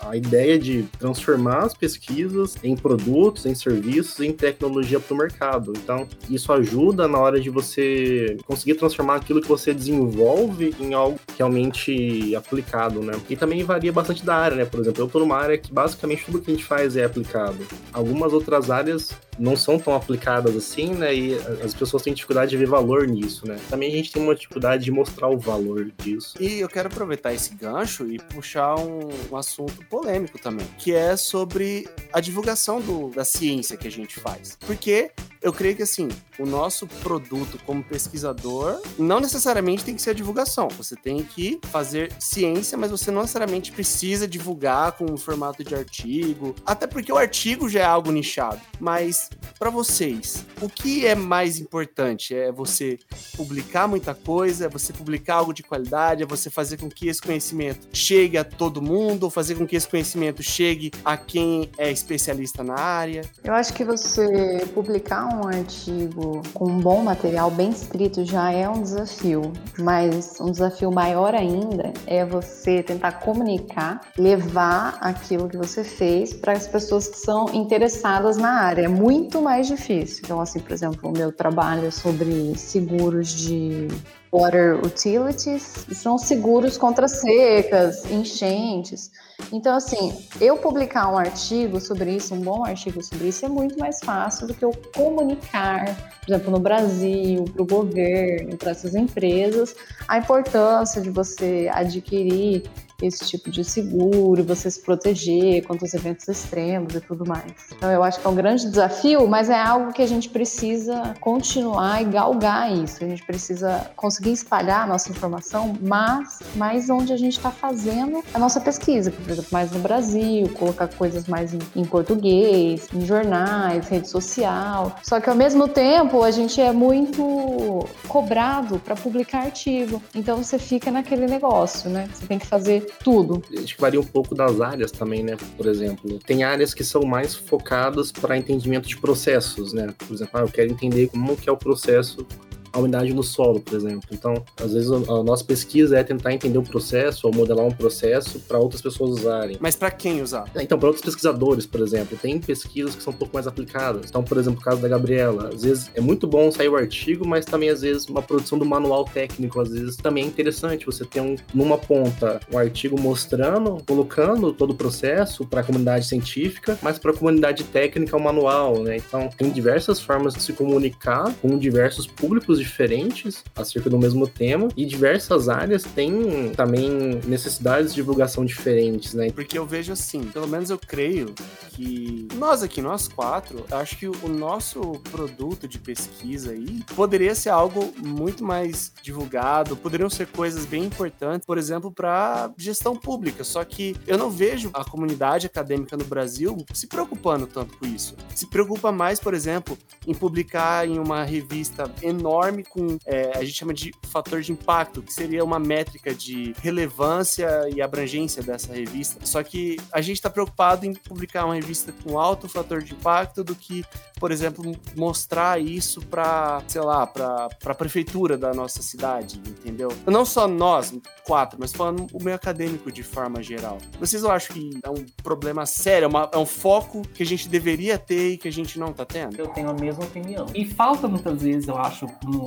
a, a, ideia de transformar as pesquisas em produtos, em serviços, em tecnologia para o mercado. Então isso ajuda na hora de você conseguir transformar aquilo que você desenvolve em algo realmente aplicado, né? E também varia bastante da área, né? Por exemplo, eu estou numa área que basicamente tudo que a gente faz é aplicado. Algumas outras áreas não são tão aplicadas assim, né? E as pessoas têm dificuldade de ver valor nisso, né? Também a gente tem uma dificuldade de mostrar o valor disso.
E eu quero aproveitar esse gancho e puxar um, um assunto polêmico também, que é sobre a divulgação do, da ciência que a gente faz. Porque eu creio que assim, o nosso produto como pesquisador não necessariamente tem que ser a divulgação. Você tem que fazer ciência, mas você não necessariamente precisa divulgar com um formato de artigo, até porque o artigo já é algo nichado. Mas para vocês, o que é mais importante? É você publicar muita coisa, é você publicar algo de qualidade, é você fazer com que esse conhecimento chegue a todo mundo, ou fazer com que esse conhecimento chegue a quem é especialista na área?
Eu acho que você publicar um artigo com um bom material bem escrito já é um desafio, mas um desafio maior ainda é você tentar comunicar, levar aquilo que você fez para as pessoas que são interessadas na área. É muito mais difícil. Então, assim, por exemplo, o meu trabalho é sobre seguros de water utilities são seguros contra secas, enchentes. Então, assim, eu publicar um artigo sobre isso, um bom artigo sobre isso, é muito mais fácil do que eu comunicar, por exemplo, no Brasil, para o governo, para essas empresas, a importância de você adquirir esse tipo de seguro, você se proteger contra os eventos extremos e tudo mais. Então eu acho que é um grande desafio, mas é algo que a gente precisa continuar e galgar isso. A gente precisa conseguir espalhar a nossa informação, mas mais onde a gente está fazendo a nossa pesquisa, por exemplo, mais no Brasil, colocar coisas mais em, em português, em jornais, rede social. Só que ao mesmo tempo a gente é muito cobrado para publicar artigo. Então você fica naquele negócio, né? Você tem que fazer tudo.
Acho que varia um pouco das áreas também, né? Por exemplo, tem áreas que são mais focadas para entendimento de processos, né? Por exemplo, ah, eu quero entender como que é o processo a umidade no solo, por exemplo. Então, às vezes a nossa pesquisa é tentar entender o processo ou modelar um processo para outras pessoas usarem.
Mas para quem usar?
É, então, para outros pesquisadores, por exemplo, tem pesquisas que são um pouco mais aplicadas. Então, por exemplo, o caso da Gabriela, às vezes é muito bom sair o artigo, mas também às vezes uma produção do manual técnico, às vezes também é interessante você ter um, numa ponta um artigo mostrando, colocando todo o processo para a comunidade científica, mas para a comunidade técnica o manual, né? Então, tem diversas formas de se comunicar com diversos públicos diferentes acerca do mesmo tema e diversas áreas têm também necessidades de divulgação diferentes, né?
Porque eu vejo assim, pelo menos eu creio que nós aqui, nós quatro, acho que o nosso produto de pesquisa aí poderia ser algo muito mais divulgado, poderiam ser coisas bem importantes, por exemplo, para gestão pública. Só que eu não vejo a comunidade acadêmica no Brasil se preocupando tanto com isso. Se preocupa mais, por exemplo, em publicar em uma revista enorme com, é, a gente chama de fator de impacto, que seria uma métrica de relevância e abrangência dessa revista. Só que a gente está preocupado em publicar uma revista com alto fator de impacto do que, por exemplo, mostrar isso para, sei lá, para a prefeitura da nossa cidade, entendeu? Não só nós, quatro, mas falando o meio acadêmico de forma geral. Vocês não acham que é um problema sério, é, uma, é um foco que a gente deveria ter e que a gente não está tendo?
Eu tenho a mesma opinião. E falta muitas vezes, eu acho, no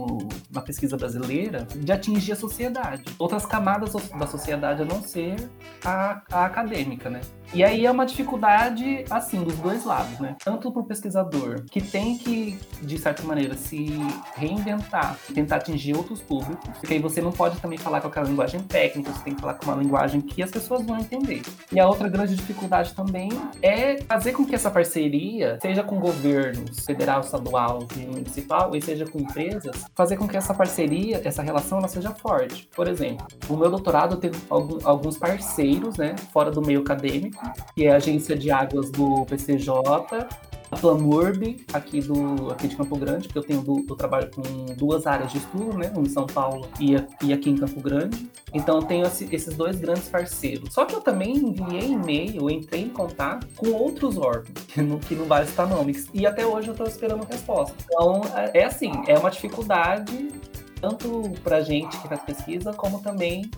na pesquisa brasileira de atingir a sociedade. Outras camadas da sociedade a não ser a, a acadêmica, né? E aí é uma dificuldade, assim, dos dois lados, né? Tanto para o pesquisador, que tem que, de certa maneira, se reinventar, tentar atingir outros públicos, porque aí você não pode também falar com aquela linguagem técnica, você tem que falar com uma linguagem que as pessoas vão entender. E a outra grande dificuldade também é fazer com que essa parceria, seja com governos federal, estadual e municipal, e seja com empresas, fazer com que essa parceria, essa relação, ela seja forte. Por exemplo, o meu doutorado teve alguns parceiros, né, fora do meio acadêmico, que é a Agência de Águas do PCJ, a Planurb, aqui, do, aqui de Campo Grande, porque eu tenho do, eu trabalho com duas áreas de estudo, né? Um em São Paulo e, e aqui em Campo Grande. Então eu tenho esse, esses dois grandes parceiros. Só que eu também enviei e-mail, entrei em contato com outros órgãos, que não, que não vale citar nomes. E até hoje eu estou esperando resposta. Então é, é assim, é uma dificuldade tanto para gente que faz pesquisa, como também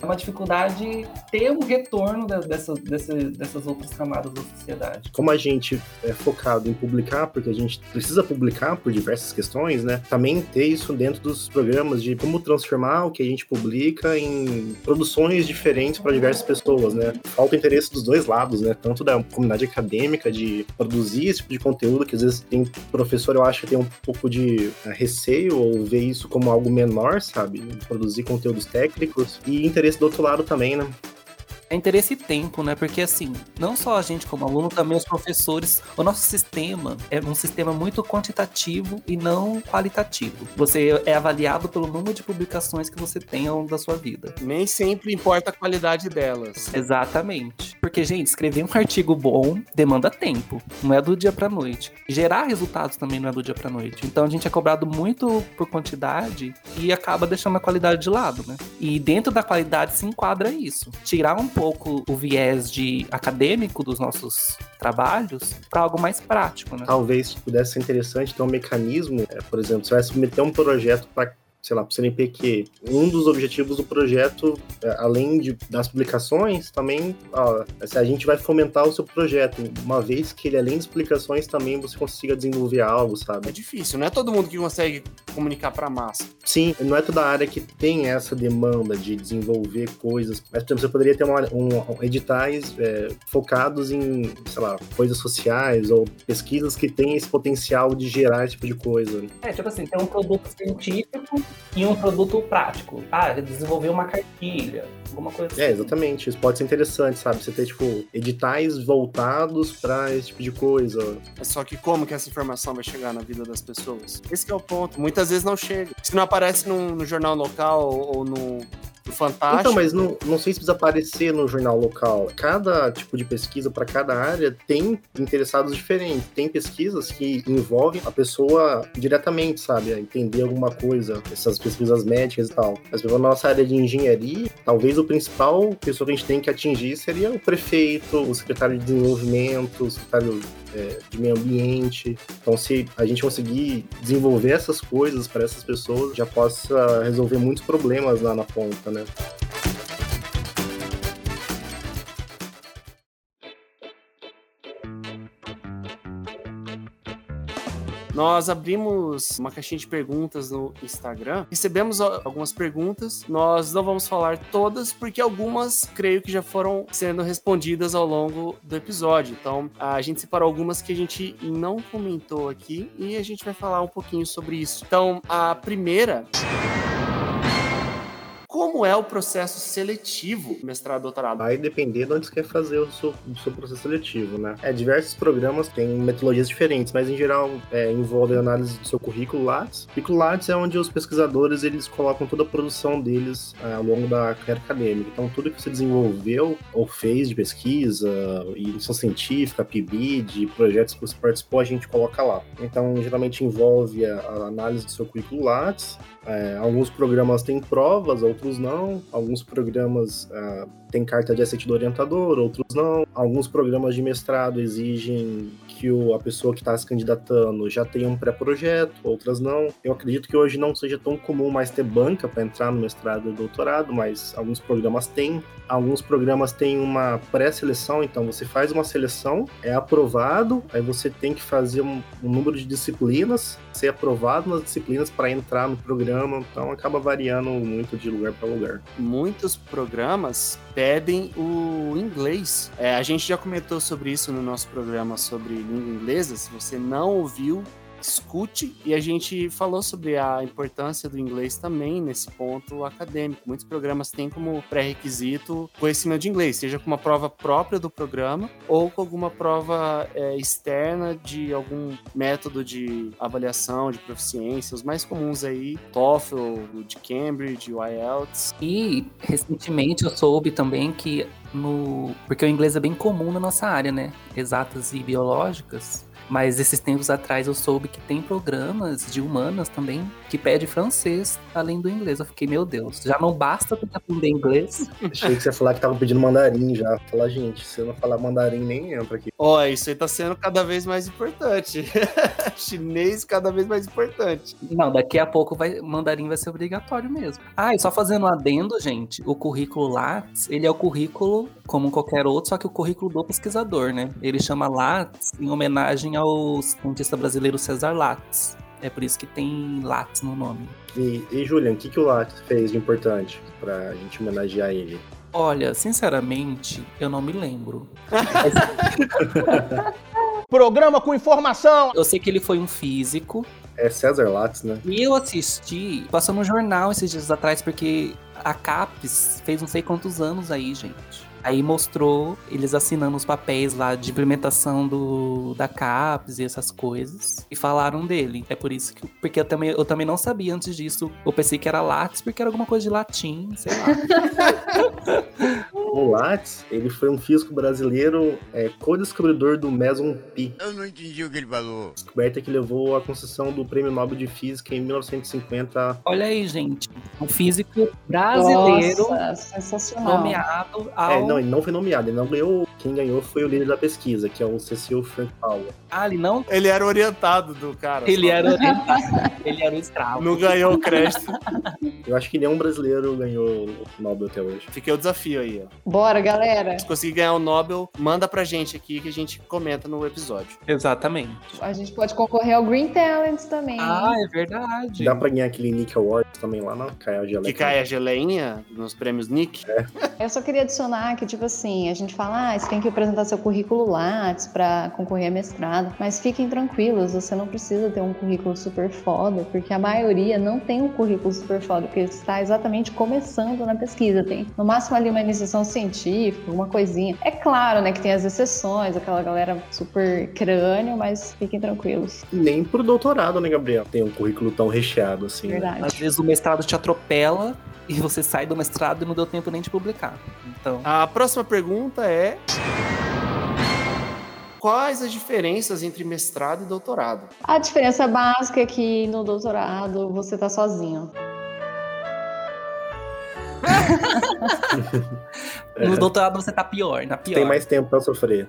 é uma dificuldade ter um retorno dessa, dessa, dessas outras camadas da sociedade.
Como a gente é focado em publicar, porque a gente precisa publicar por diversas questões, né? Também ter isso dentro dos programas de como transformar o que a gente publica em produções diferentes para diversas pessoas, né? Falta interesse dos dois lados, né? Tanto da comunidade acadêmica de produzir esse tipo de conteúdo, que às vezes tem professor, eu acho que tem um pouco de é, receio ou ver isso como algo menor, sabe? Produzir conteúdos técnicos e interesse interesse do outro lado também, né?
É interesse e tempo, né? Porque assim, não só a gente como aluno, também os professores. O nosso sistema é um sistema muito quantitativo e não qualitativo. Você é avaliado pelo número de publicações que você tem ao longo da sua vida.
Nem sempre importa a qualidade delas.
Exatamente. Porque, gente, escrever um artigo bom demanda tempo. Não é do dia pra noite. Gerar resultados também não é do dia pra noite. Então a gente é cobrado muito por quantidade e acaba deixando a qualidade de lado, né? E dentro da qualidade se enquadra isso. Tirar um pouco o viés de acadêmico dos nossos trabalhos para algo mais prático, né?
Talvez pudesse ser interessante ter um mecanismo, é, por exemplo, você vai submeter um projeto para sei lá, para o CNPq, um dos objetivos do projeto, é, além de, das publicações, também ó, a gente vai fomentar o seu projeto, uma vez que ele, além das publicações, também você consiga desenvolver algo, sabe?
É difícil, não é todo mundo que consegue comunicar para massa.
Sim, não é toda área que tem essa demanda de desenvolver coisas, mas, por exemplo, você poderia ter uma, um, um, editais é, focados em, sei lá, coisas sociais ou pesquisas que têm esse potencial de gerar esse tipo de coisa.
É, tipo assim, tem um produto científico e um produto prático. Ah, desenvolver uma cartilha, alguma coisa assim.
É, exatamente. Isso pode ser interessante, sabe? Você ter, tipo, editais voltados para esse tipo de coisa.
É só que como que essa informação vai chegar na vida das pessoas? Esse é o ponto. Muitas vezes não chega. Se não aparece no, no jornal local ou no Fantástico.
Então, mas não, não sei se precisa aparecer no jornal local. Cada tipo de pesquisa para cada área tem interessados diferentes. Tem pesquisas que envolvem a pessoa diretamente, sabe? A entender alguma coisa, essas pesquisas médicas e tal. Mas pela nossa área de engenharia, talvez o principal pessoa que a gente tem que atingir seria o prefeito, o secretário de desenvolvimento, o secretário é, de meio ambiente. Então, se a gente conseguir desenvolver essas coisas para essas pessoas, já possa resolver muitos problemas lá na ponta, né?
Nós abrimos uma caixinha de perguntas no Instagram, recebemos algumas perguntas. Nós não vamos falar todas, porque algumas creio que já foram sendo respondidas ao longo do episódio. Então, a gente separou algumas que a gente não comentou aqui e a gente vai falar um pouquinho sobre isso. Então, a primeira. Como é o processo seletivo mestrado doutorado?
Vai depender de onde você quer fazer o seu, o seu processo seletivo, né? É, diversos programas têm metodologias diferentes, mas em geral é, envolve a análise do seu currículo Lattes. Currículo Lattes é onde os pesquisadores eles colocam toda a produção deles é, ao longo da carreira acadêmica. Então, tudo que você desenvolveu ou fez de pesquisa, iniciação científica, PIBID, projetos que você participou, a gente coloca lá. Então, geralmente envolve a, a análise do seu currículo Lattes, é, alguns programas têm provas, outros não. Alguns programas uh, têm carta de assistente do orientador, outros não. Alguns programas de mestrado exigem que o, a pessoa que está se candidatando já tenha um pré-projeto, outras não. Eu acredito que hoje não seja tão comum mais ter banca para entrar no mestrado e doutorado, mas alguns programas têm. Alguns programas têm uma pré-seleção, então você faz uma seleção, é aprovado, aí você tem que fazer um, um número de disciplinas, ser aprovado nas disciplinas para entrar no programa, então acaba variando muito de lugar para lugar.
Muitos programas pedem o inglês. É, a gente já comentou sobre isso no nosso programa sobre língua inglesa. Se você não ouviu, escute. E a gente falou sobre a importância do inglês também nesse ponto acadêmico. Muitos programas têm como pré-requisito conhecimento de inglês, seja com uma prova própria do programa ou com alguma prova é, externa de algum método de avaliação de proficiência. Os mais comuns aí, TOEFL, de Cambridge, o IELTS.
E recentemente eu soube também que no. Porque o inglês é bem comum na nossa área, né? Exatas e biológicas. Mas esses tempos atrás eu soube que tem programas de humanas também que pede francês além do inglês. Eu fiquei, meu Deus, já não basta tentar aprender inglês.
Achei que você ia falar que tava pedindo mandarim já. Falar, gente, se eu não falar mandarim, nem entra aqui.
Ó, isso aí tá sendo cada vez mais importante. Chinês cada vez mais importante.
Não, daqui a pouco vai, mandarim vai ser obrigatório mesmo. Ah, e só fazendo um adendo, gente, o currículo Lattes, ele é o currículo como qualquer outro, só que o currículo do pesquisador, né? Ele chama Lattes em homenagem ao cientista brasileiro Cesar Lattes. É por isso que tem Lattes no nome.
E, e Julian, o que, que o Lattes fez de importante pra gente homenagear ele?
Olha, sinceramente, eu não me lembro.
Programa com informação.
Eu sei que ele foi um físico.
É César Lattes, né?
E eu assisti, passou no jornal esses dias atrás, porque a CAPES fez não sei quantos anos aí, gente. Aí mostrou eles assinando os papéis lá de implementação do, da CAPES e essas coisas. E falaram dele. É por isso que. Porque eu também, eu também não sabia antes disso. Eu pensei que era Lattes, porque era alguma coisa de latim, sei lá.
O Lattes, ele foi um físico brasileiro é, co-descobridor do Meson Pi.
Eu não entendi o que ele falou.
Descoberta que levou à concessão do Prêmio Nobel de Física em 1950.
Olha aí, gente. Um físico brasileiro
Nossa, sensacional.
nomeado ao.
É, não, ele não foi nomeado, ele não ganhou. Quem ganhou foi o líder da pesquisa, que é o Cecil Frank Powell.
Ah, ele não.
Ele era orientado do cara.
Ele
só.
era orientado. ele era um escravo.
Não ganhou o crédito.
Eu acho que nenhum brasileiro ganhou o Nobel até hoje.
Fiquei o desafio aí, ó.
Bora, galera.
Se conseguir ganhar o Nobel, manda pra gente aqui que a gente comenta no episódio.
Exatamente.
A gente pode concorrer ao Green Talent também.
Ah, é verdade.
Dá pra ganhar aquele Nick Award também lá na Caia
Que
Geleca.
cai a geleinha nos prêmios Nick.
Eu só queria adicionar que, tipo assim, a gente fala, ah, você tem que apresentar seu currículo Lattes pra concorrer a mestrado. Mas fiquem tranquilos, você não precisa ter um currículo super foda, porque a maioria não tem um currículo super foda, porque está exatamente começando na pesquisa. Tem no máximo ali uma iniciação científica, uma coisinha. É claro, né, que tem as exceções, aquela galera super crânio, mas fiquem tranquilos.
Nem pro doutorado, né, Gabriel? Tem um currículo tão recheado assim. né?
Verdade.
Às vezes o mestrado te atropela e você sai do mestrado e não deu tempo nem de publicar. Então,
A próxima pergunta é. Quais as diferenças entre mestrado e doutorado?
A diferença básica é que no doutorado você tá sozinho.
no doutorado você tá pior, na pior.
Tem mais tempo pra sofrer.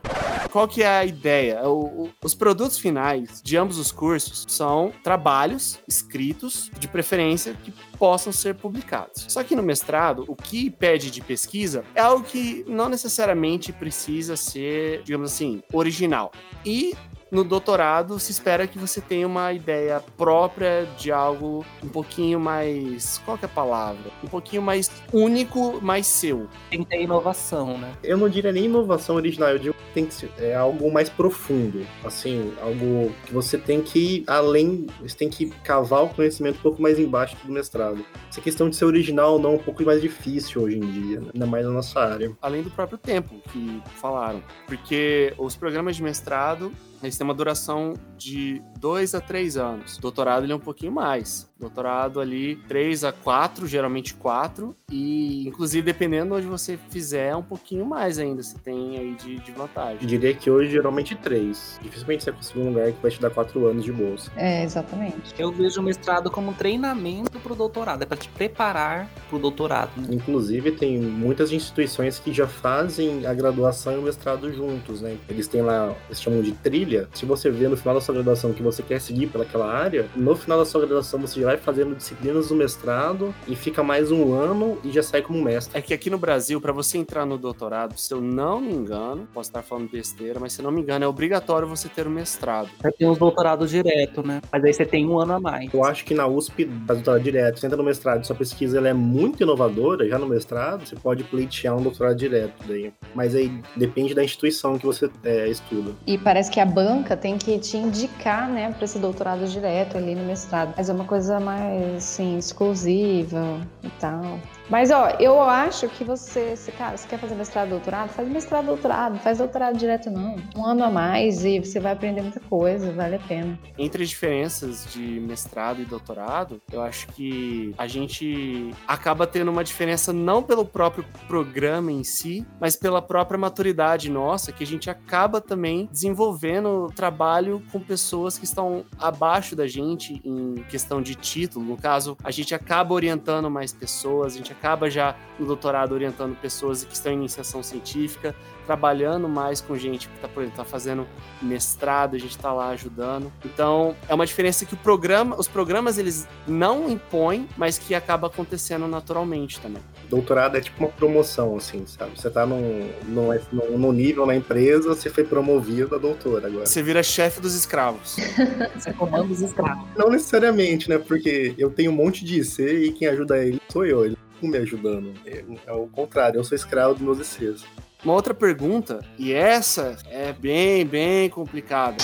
Qual que é a ideia? O- o- os produtos finais de ambos os cursos são trabalhos escritos, de preferência, que possam ser publicados. Só que no mestrado, o que pede de pesquisa é algo que não necessariamente precisa ser, digamos assim, original. E no doutorado se espera que você tenha uma ideia própria de algo um pouquinho mais. Qual que é a palavra? Um pouquinho mais único, mais seu.
Tem que ter inovação, né?
Eu não diria nem inovação original, eu digo que tem que ser é algo mais profundo. Assim, algo que você tem que ir além, você tem que cavar o conhecimento um pouco mais embaixo do mestrado. Essa questão de ser original ou não é um pouco mais difícil hoje em dia, né? ainda mais na nossa área.
além do próprio tempo que falaram. Porque os programas de mestrado, eles têm uma duração de dois a três anos. Doutorado, ele é um pouquinho mais. Doutorado ali, três a quatro, geralmente quatro. E, inclusive, dependendo onde você fizer, é um pouquinho mais ainda. Você tem aí de, de
Eu
vantagem.
diria que hoje, geralmente, três. Dificilmente você conseguir um lugar que vai te dar quatro anos de bolsa.
É, exatamente.
Eu vejo o mestrado como um treinamento pro doutorado, é pra te preparar pro doutorado, né?
Inclusive, tem muitas instituições que já fazem a graduação e o mestrado juntos, né? Eles têm lá, eles chamam de trilha, trilha, se você vê no final da sua graduação que você quer seguir pelaquela área, no final da sua graduação você já vai fazendo disciplinas do mestrado e fica mais um ano e já sai como mestre.
É que aqui no Brasil, para você entrar no doutorado, se eu não me engano, posso estar falando besteira, mas se eu não me engano, é obrigatório você ter o mestrado.
Aí tem os doutorados direto, né? Mas aí você tem um ano a mais.
Eu acho que na USP, faz doutorado direto, você entra no mestrado, sua pesquisa ela é muito inovadora, já no mestrado, você pode pleitear um doutorado direto daí. Mas aí depende da instituição que você é, estuda.
E parece que a banca tem que te indicar, né, para esse doutorado direto ali no mestrado. Mas é uma coisa mais, assim, exclusiva e tal. Mas, ó, eu acho que você, cara, você quer fazer mestrado, doutorado, faz mestrado, doutorado, faz doutorado direto, não. Um ano a mais e você vai aprender muita coisa, vale a pena.
Entre as diferenças de mestrado e doutorado, eu acho que a gente acaba tendo uma diferença não pelo próprio programa em si, mas pela própria maturidade nossa, que a gente acaba também desenvolvendo trabalho com pessoas que estão abaixo da gente em questão de título. No caso, a gente acaba orientando mais pessoas, a gente acaba já no doutorado orientando pessoas que estão em iniciação científica, trabalhando mais com gente que está, por exemplo, tá fazendo mestrado, a gente está lá ajudando. Então, é uma diferença que o programa, os programas eles não impõem, mas que acaba acontecendo naturalmente também.
Doutorado é tipo uma promoção, assim, sabe? Você tá num, num, num nível na empresa, você foi promovido a doutor agora.
Você vira chefe dos escravos.
Você comanda os escravos.
Não necessariamente, né? Porque eu tenho um monte de IC e quem ajuda ele sou eu. Ele me ajudando. É, é o contrário, eu sou escravo dos meus ICs.
Uma outra pergunta, e essa é bem, bem complicada.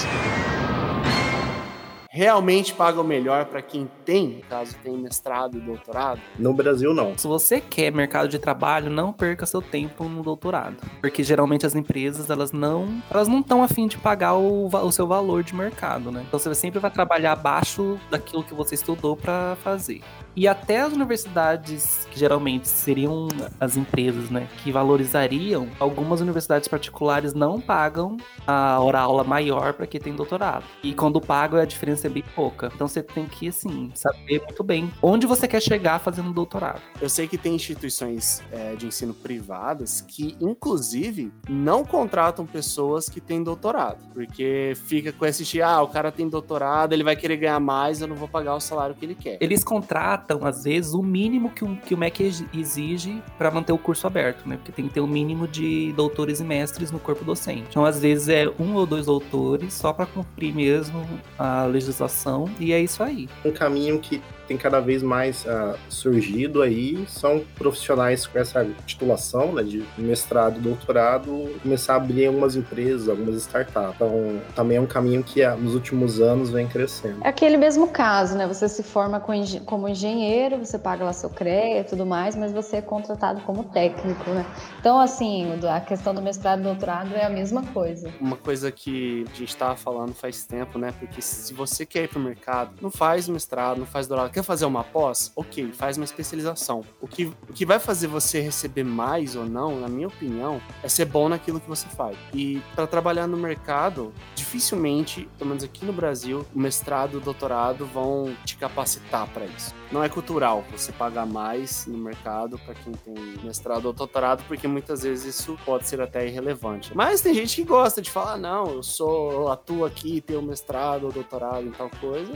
Realmente paga o melhor para quem tem, caso tenha mestrado e doutorado?
No Brasil, não.
Se você quer mercado de trabalho, não perca seu tempo no doutorado, porque geralmente as empresas elas não elas não estão afim de pagar o, o seu valor de mercado, né? Então você sempre vai trabalhar abaixo daquilo que você estudou para fazer. E até as universidades, que geralmente seriam as empresas, né, que valorizariam, algumas universidades particulares não pagam a hora aula maior para quem tem doutorado. E quando pagam, a diferença é bem pouca. Então você tem que, assim, saber muito bem onde você quer chegar fazendo doutorado.
Eu sei que tem instituições é, de ensino privadas que, inclusive, não contratam pessoas que têm doutorado, porque fica com esse ah, o cara tem doutorado, ele vai querer ganhar mais, eu não vou pagar o salário que ele quer.
Eles contratam, às vezes, o mínimo que o, que o MEC ex- exige para manter o curso aberto, né? Porque tem que ter o mínimo de doutores e mestres no corpo docente. Então, às vezes, é um ou dois doutores só para cumprir mesmo a legislação, e é isso aí.
Um caminho que tem cada vez mais ah, surgido aí são profissionais com essa titulação né, de mestrado, doutorado, começar a abrir algumas empresas, algumas startups. Então, também é um caminho que ah, nos últimos anos vem crescendo.
É aquele mesmo caso, né? Você se forma com engen- como engenheiro, você paga lá seu CREA e tudo mais, mas você é contratado como técnico, né? Então, assim, o a questão do mestrado e doutorado é a mesma coisa.
Uma coisa que a gente tava falando faz tempo, né? Porque se você quer ir pro mercado, não faz mestrado, não faz doutorado. Quer fazer uma pós? Ok, faz uma especialização. O que, o que vai fazer você receber mais ou não, na minha opinião, é ser bom naquilo que você faz. E para trabalhar no mercado, dificilmente, pelo menos aqui no Brasil, o mestrado, o doutorado vão te capacitar para isso. Não é cultural você pagar mais no mercado para quem tem mestrado ou doutorado, porque muitas vezes isso pode ser até irrelevante. Mas tem gente que gosta de falar, não, eu sou, eu atuo aqui, tenho mestrado ou doutorado em tal coisa,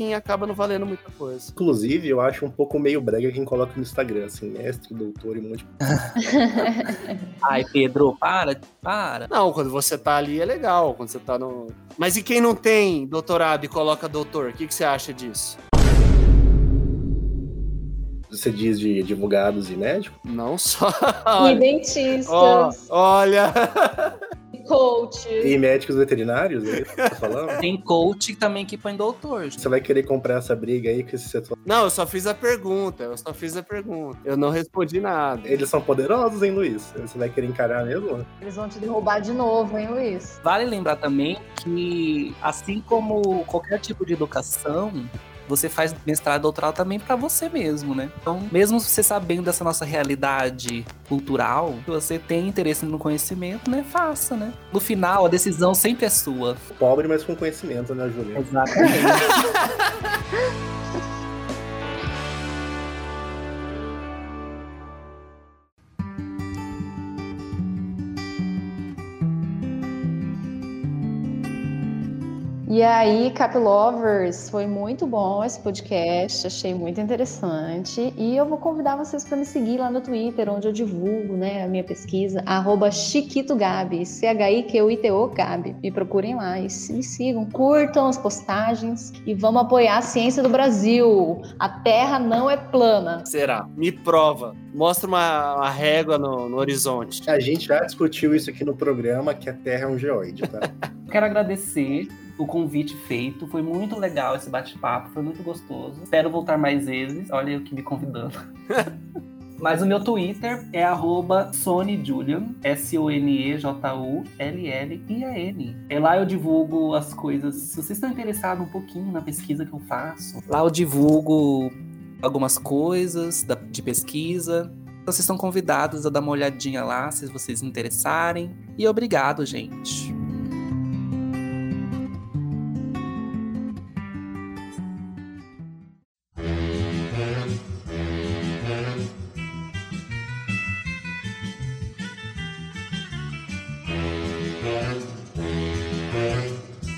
e acaba não valendo muita coisa.
Inclusive, eu acho um pouco meio brega quem coloca no Instagram, assim, mestre, doutor e um monte de...
Ai, Pedro, para, para.
Não, quando você tá ali é legal, quando você tá no. Mas e quem não tem doutorado e coloca doutor? O que, que você acha disso?
Você diz de advogados e médicos?
Não só.
E dentistas,
ó, olha.
coaches.
E médicos veterinários, é isso que você tá falando?
Tem coach também que põe doutor.
Você vai querer comprar essa briga aí com esse setor.
Não, eu só fiz a pergunta. Eu só fiz a pergunta. Eu não respondi nada.
Eles são poderosos, hein, Luiz? Você vai querer encarar mesmo?
Eles vão te derrubar de novo, hein, Luiz?
Vale lembrar também que, assim como qualquer tipo de educação, você faz mestrado doutorado também pra você mesmo, né? Então, mesmo você sabendo dessa nossa realidade cultural, se você tem interesse no conhecimento, né? Faça, né? No final, a decisão sempre é sua.
Pobre, mas com conhecimento, né, Júlia?
Exatamente.
E aí, Cap Lovers, foi muito bom esse podcast, achei muito interessante. E eu vou convidar vocês para me seguir lá no Twitter, onde eu divulgo né, a minha pesquisa, arroba ChiquitoGabi, C-H-I-Q-I-T-O Gabi. Me procurem lá e me sigam, curtam as postagens e vamos apoiar a ciência do Brasil. A Terra não é plana.
Será? Me prova. Mostra uma, uma régua no, no horizonte.
A gente já discutiu isso aqui no programa, que a Terra é um geoide, tá?
Quero agradecer o convite feito. Foi muito legal esse bate-papo, foi muito gostoso. Espero voltar mais vezes. Olha eu que me convidando. Mas o meu Twitter é SonyJulian, S-O-N-E-J-U-L-L-I-A-N. É lá eu divulgo as coisas. Se vocês estão interessados um pouquinho na pesquisa que eu faço, lá eu divulgo algumas coisas de pesquisa. Então, vocês estão convidados a dar uma olhadinha lá, se vocês interessarem. E obrigado, gente.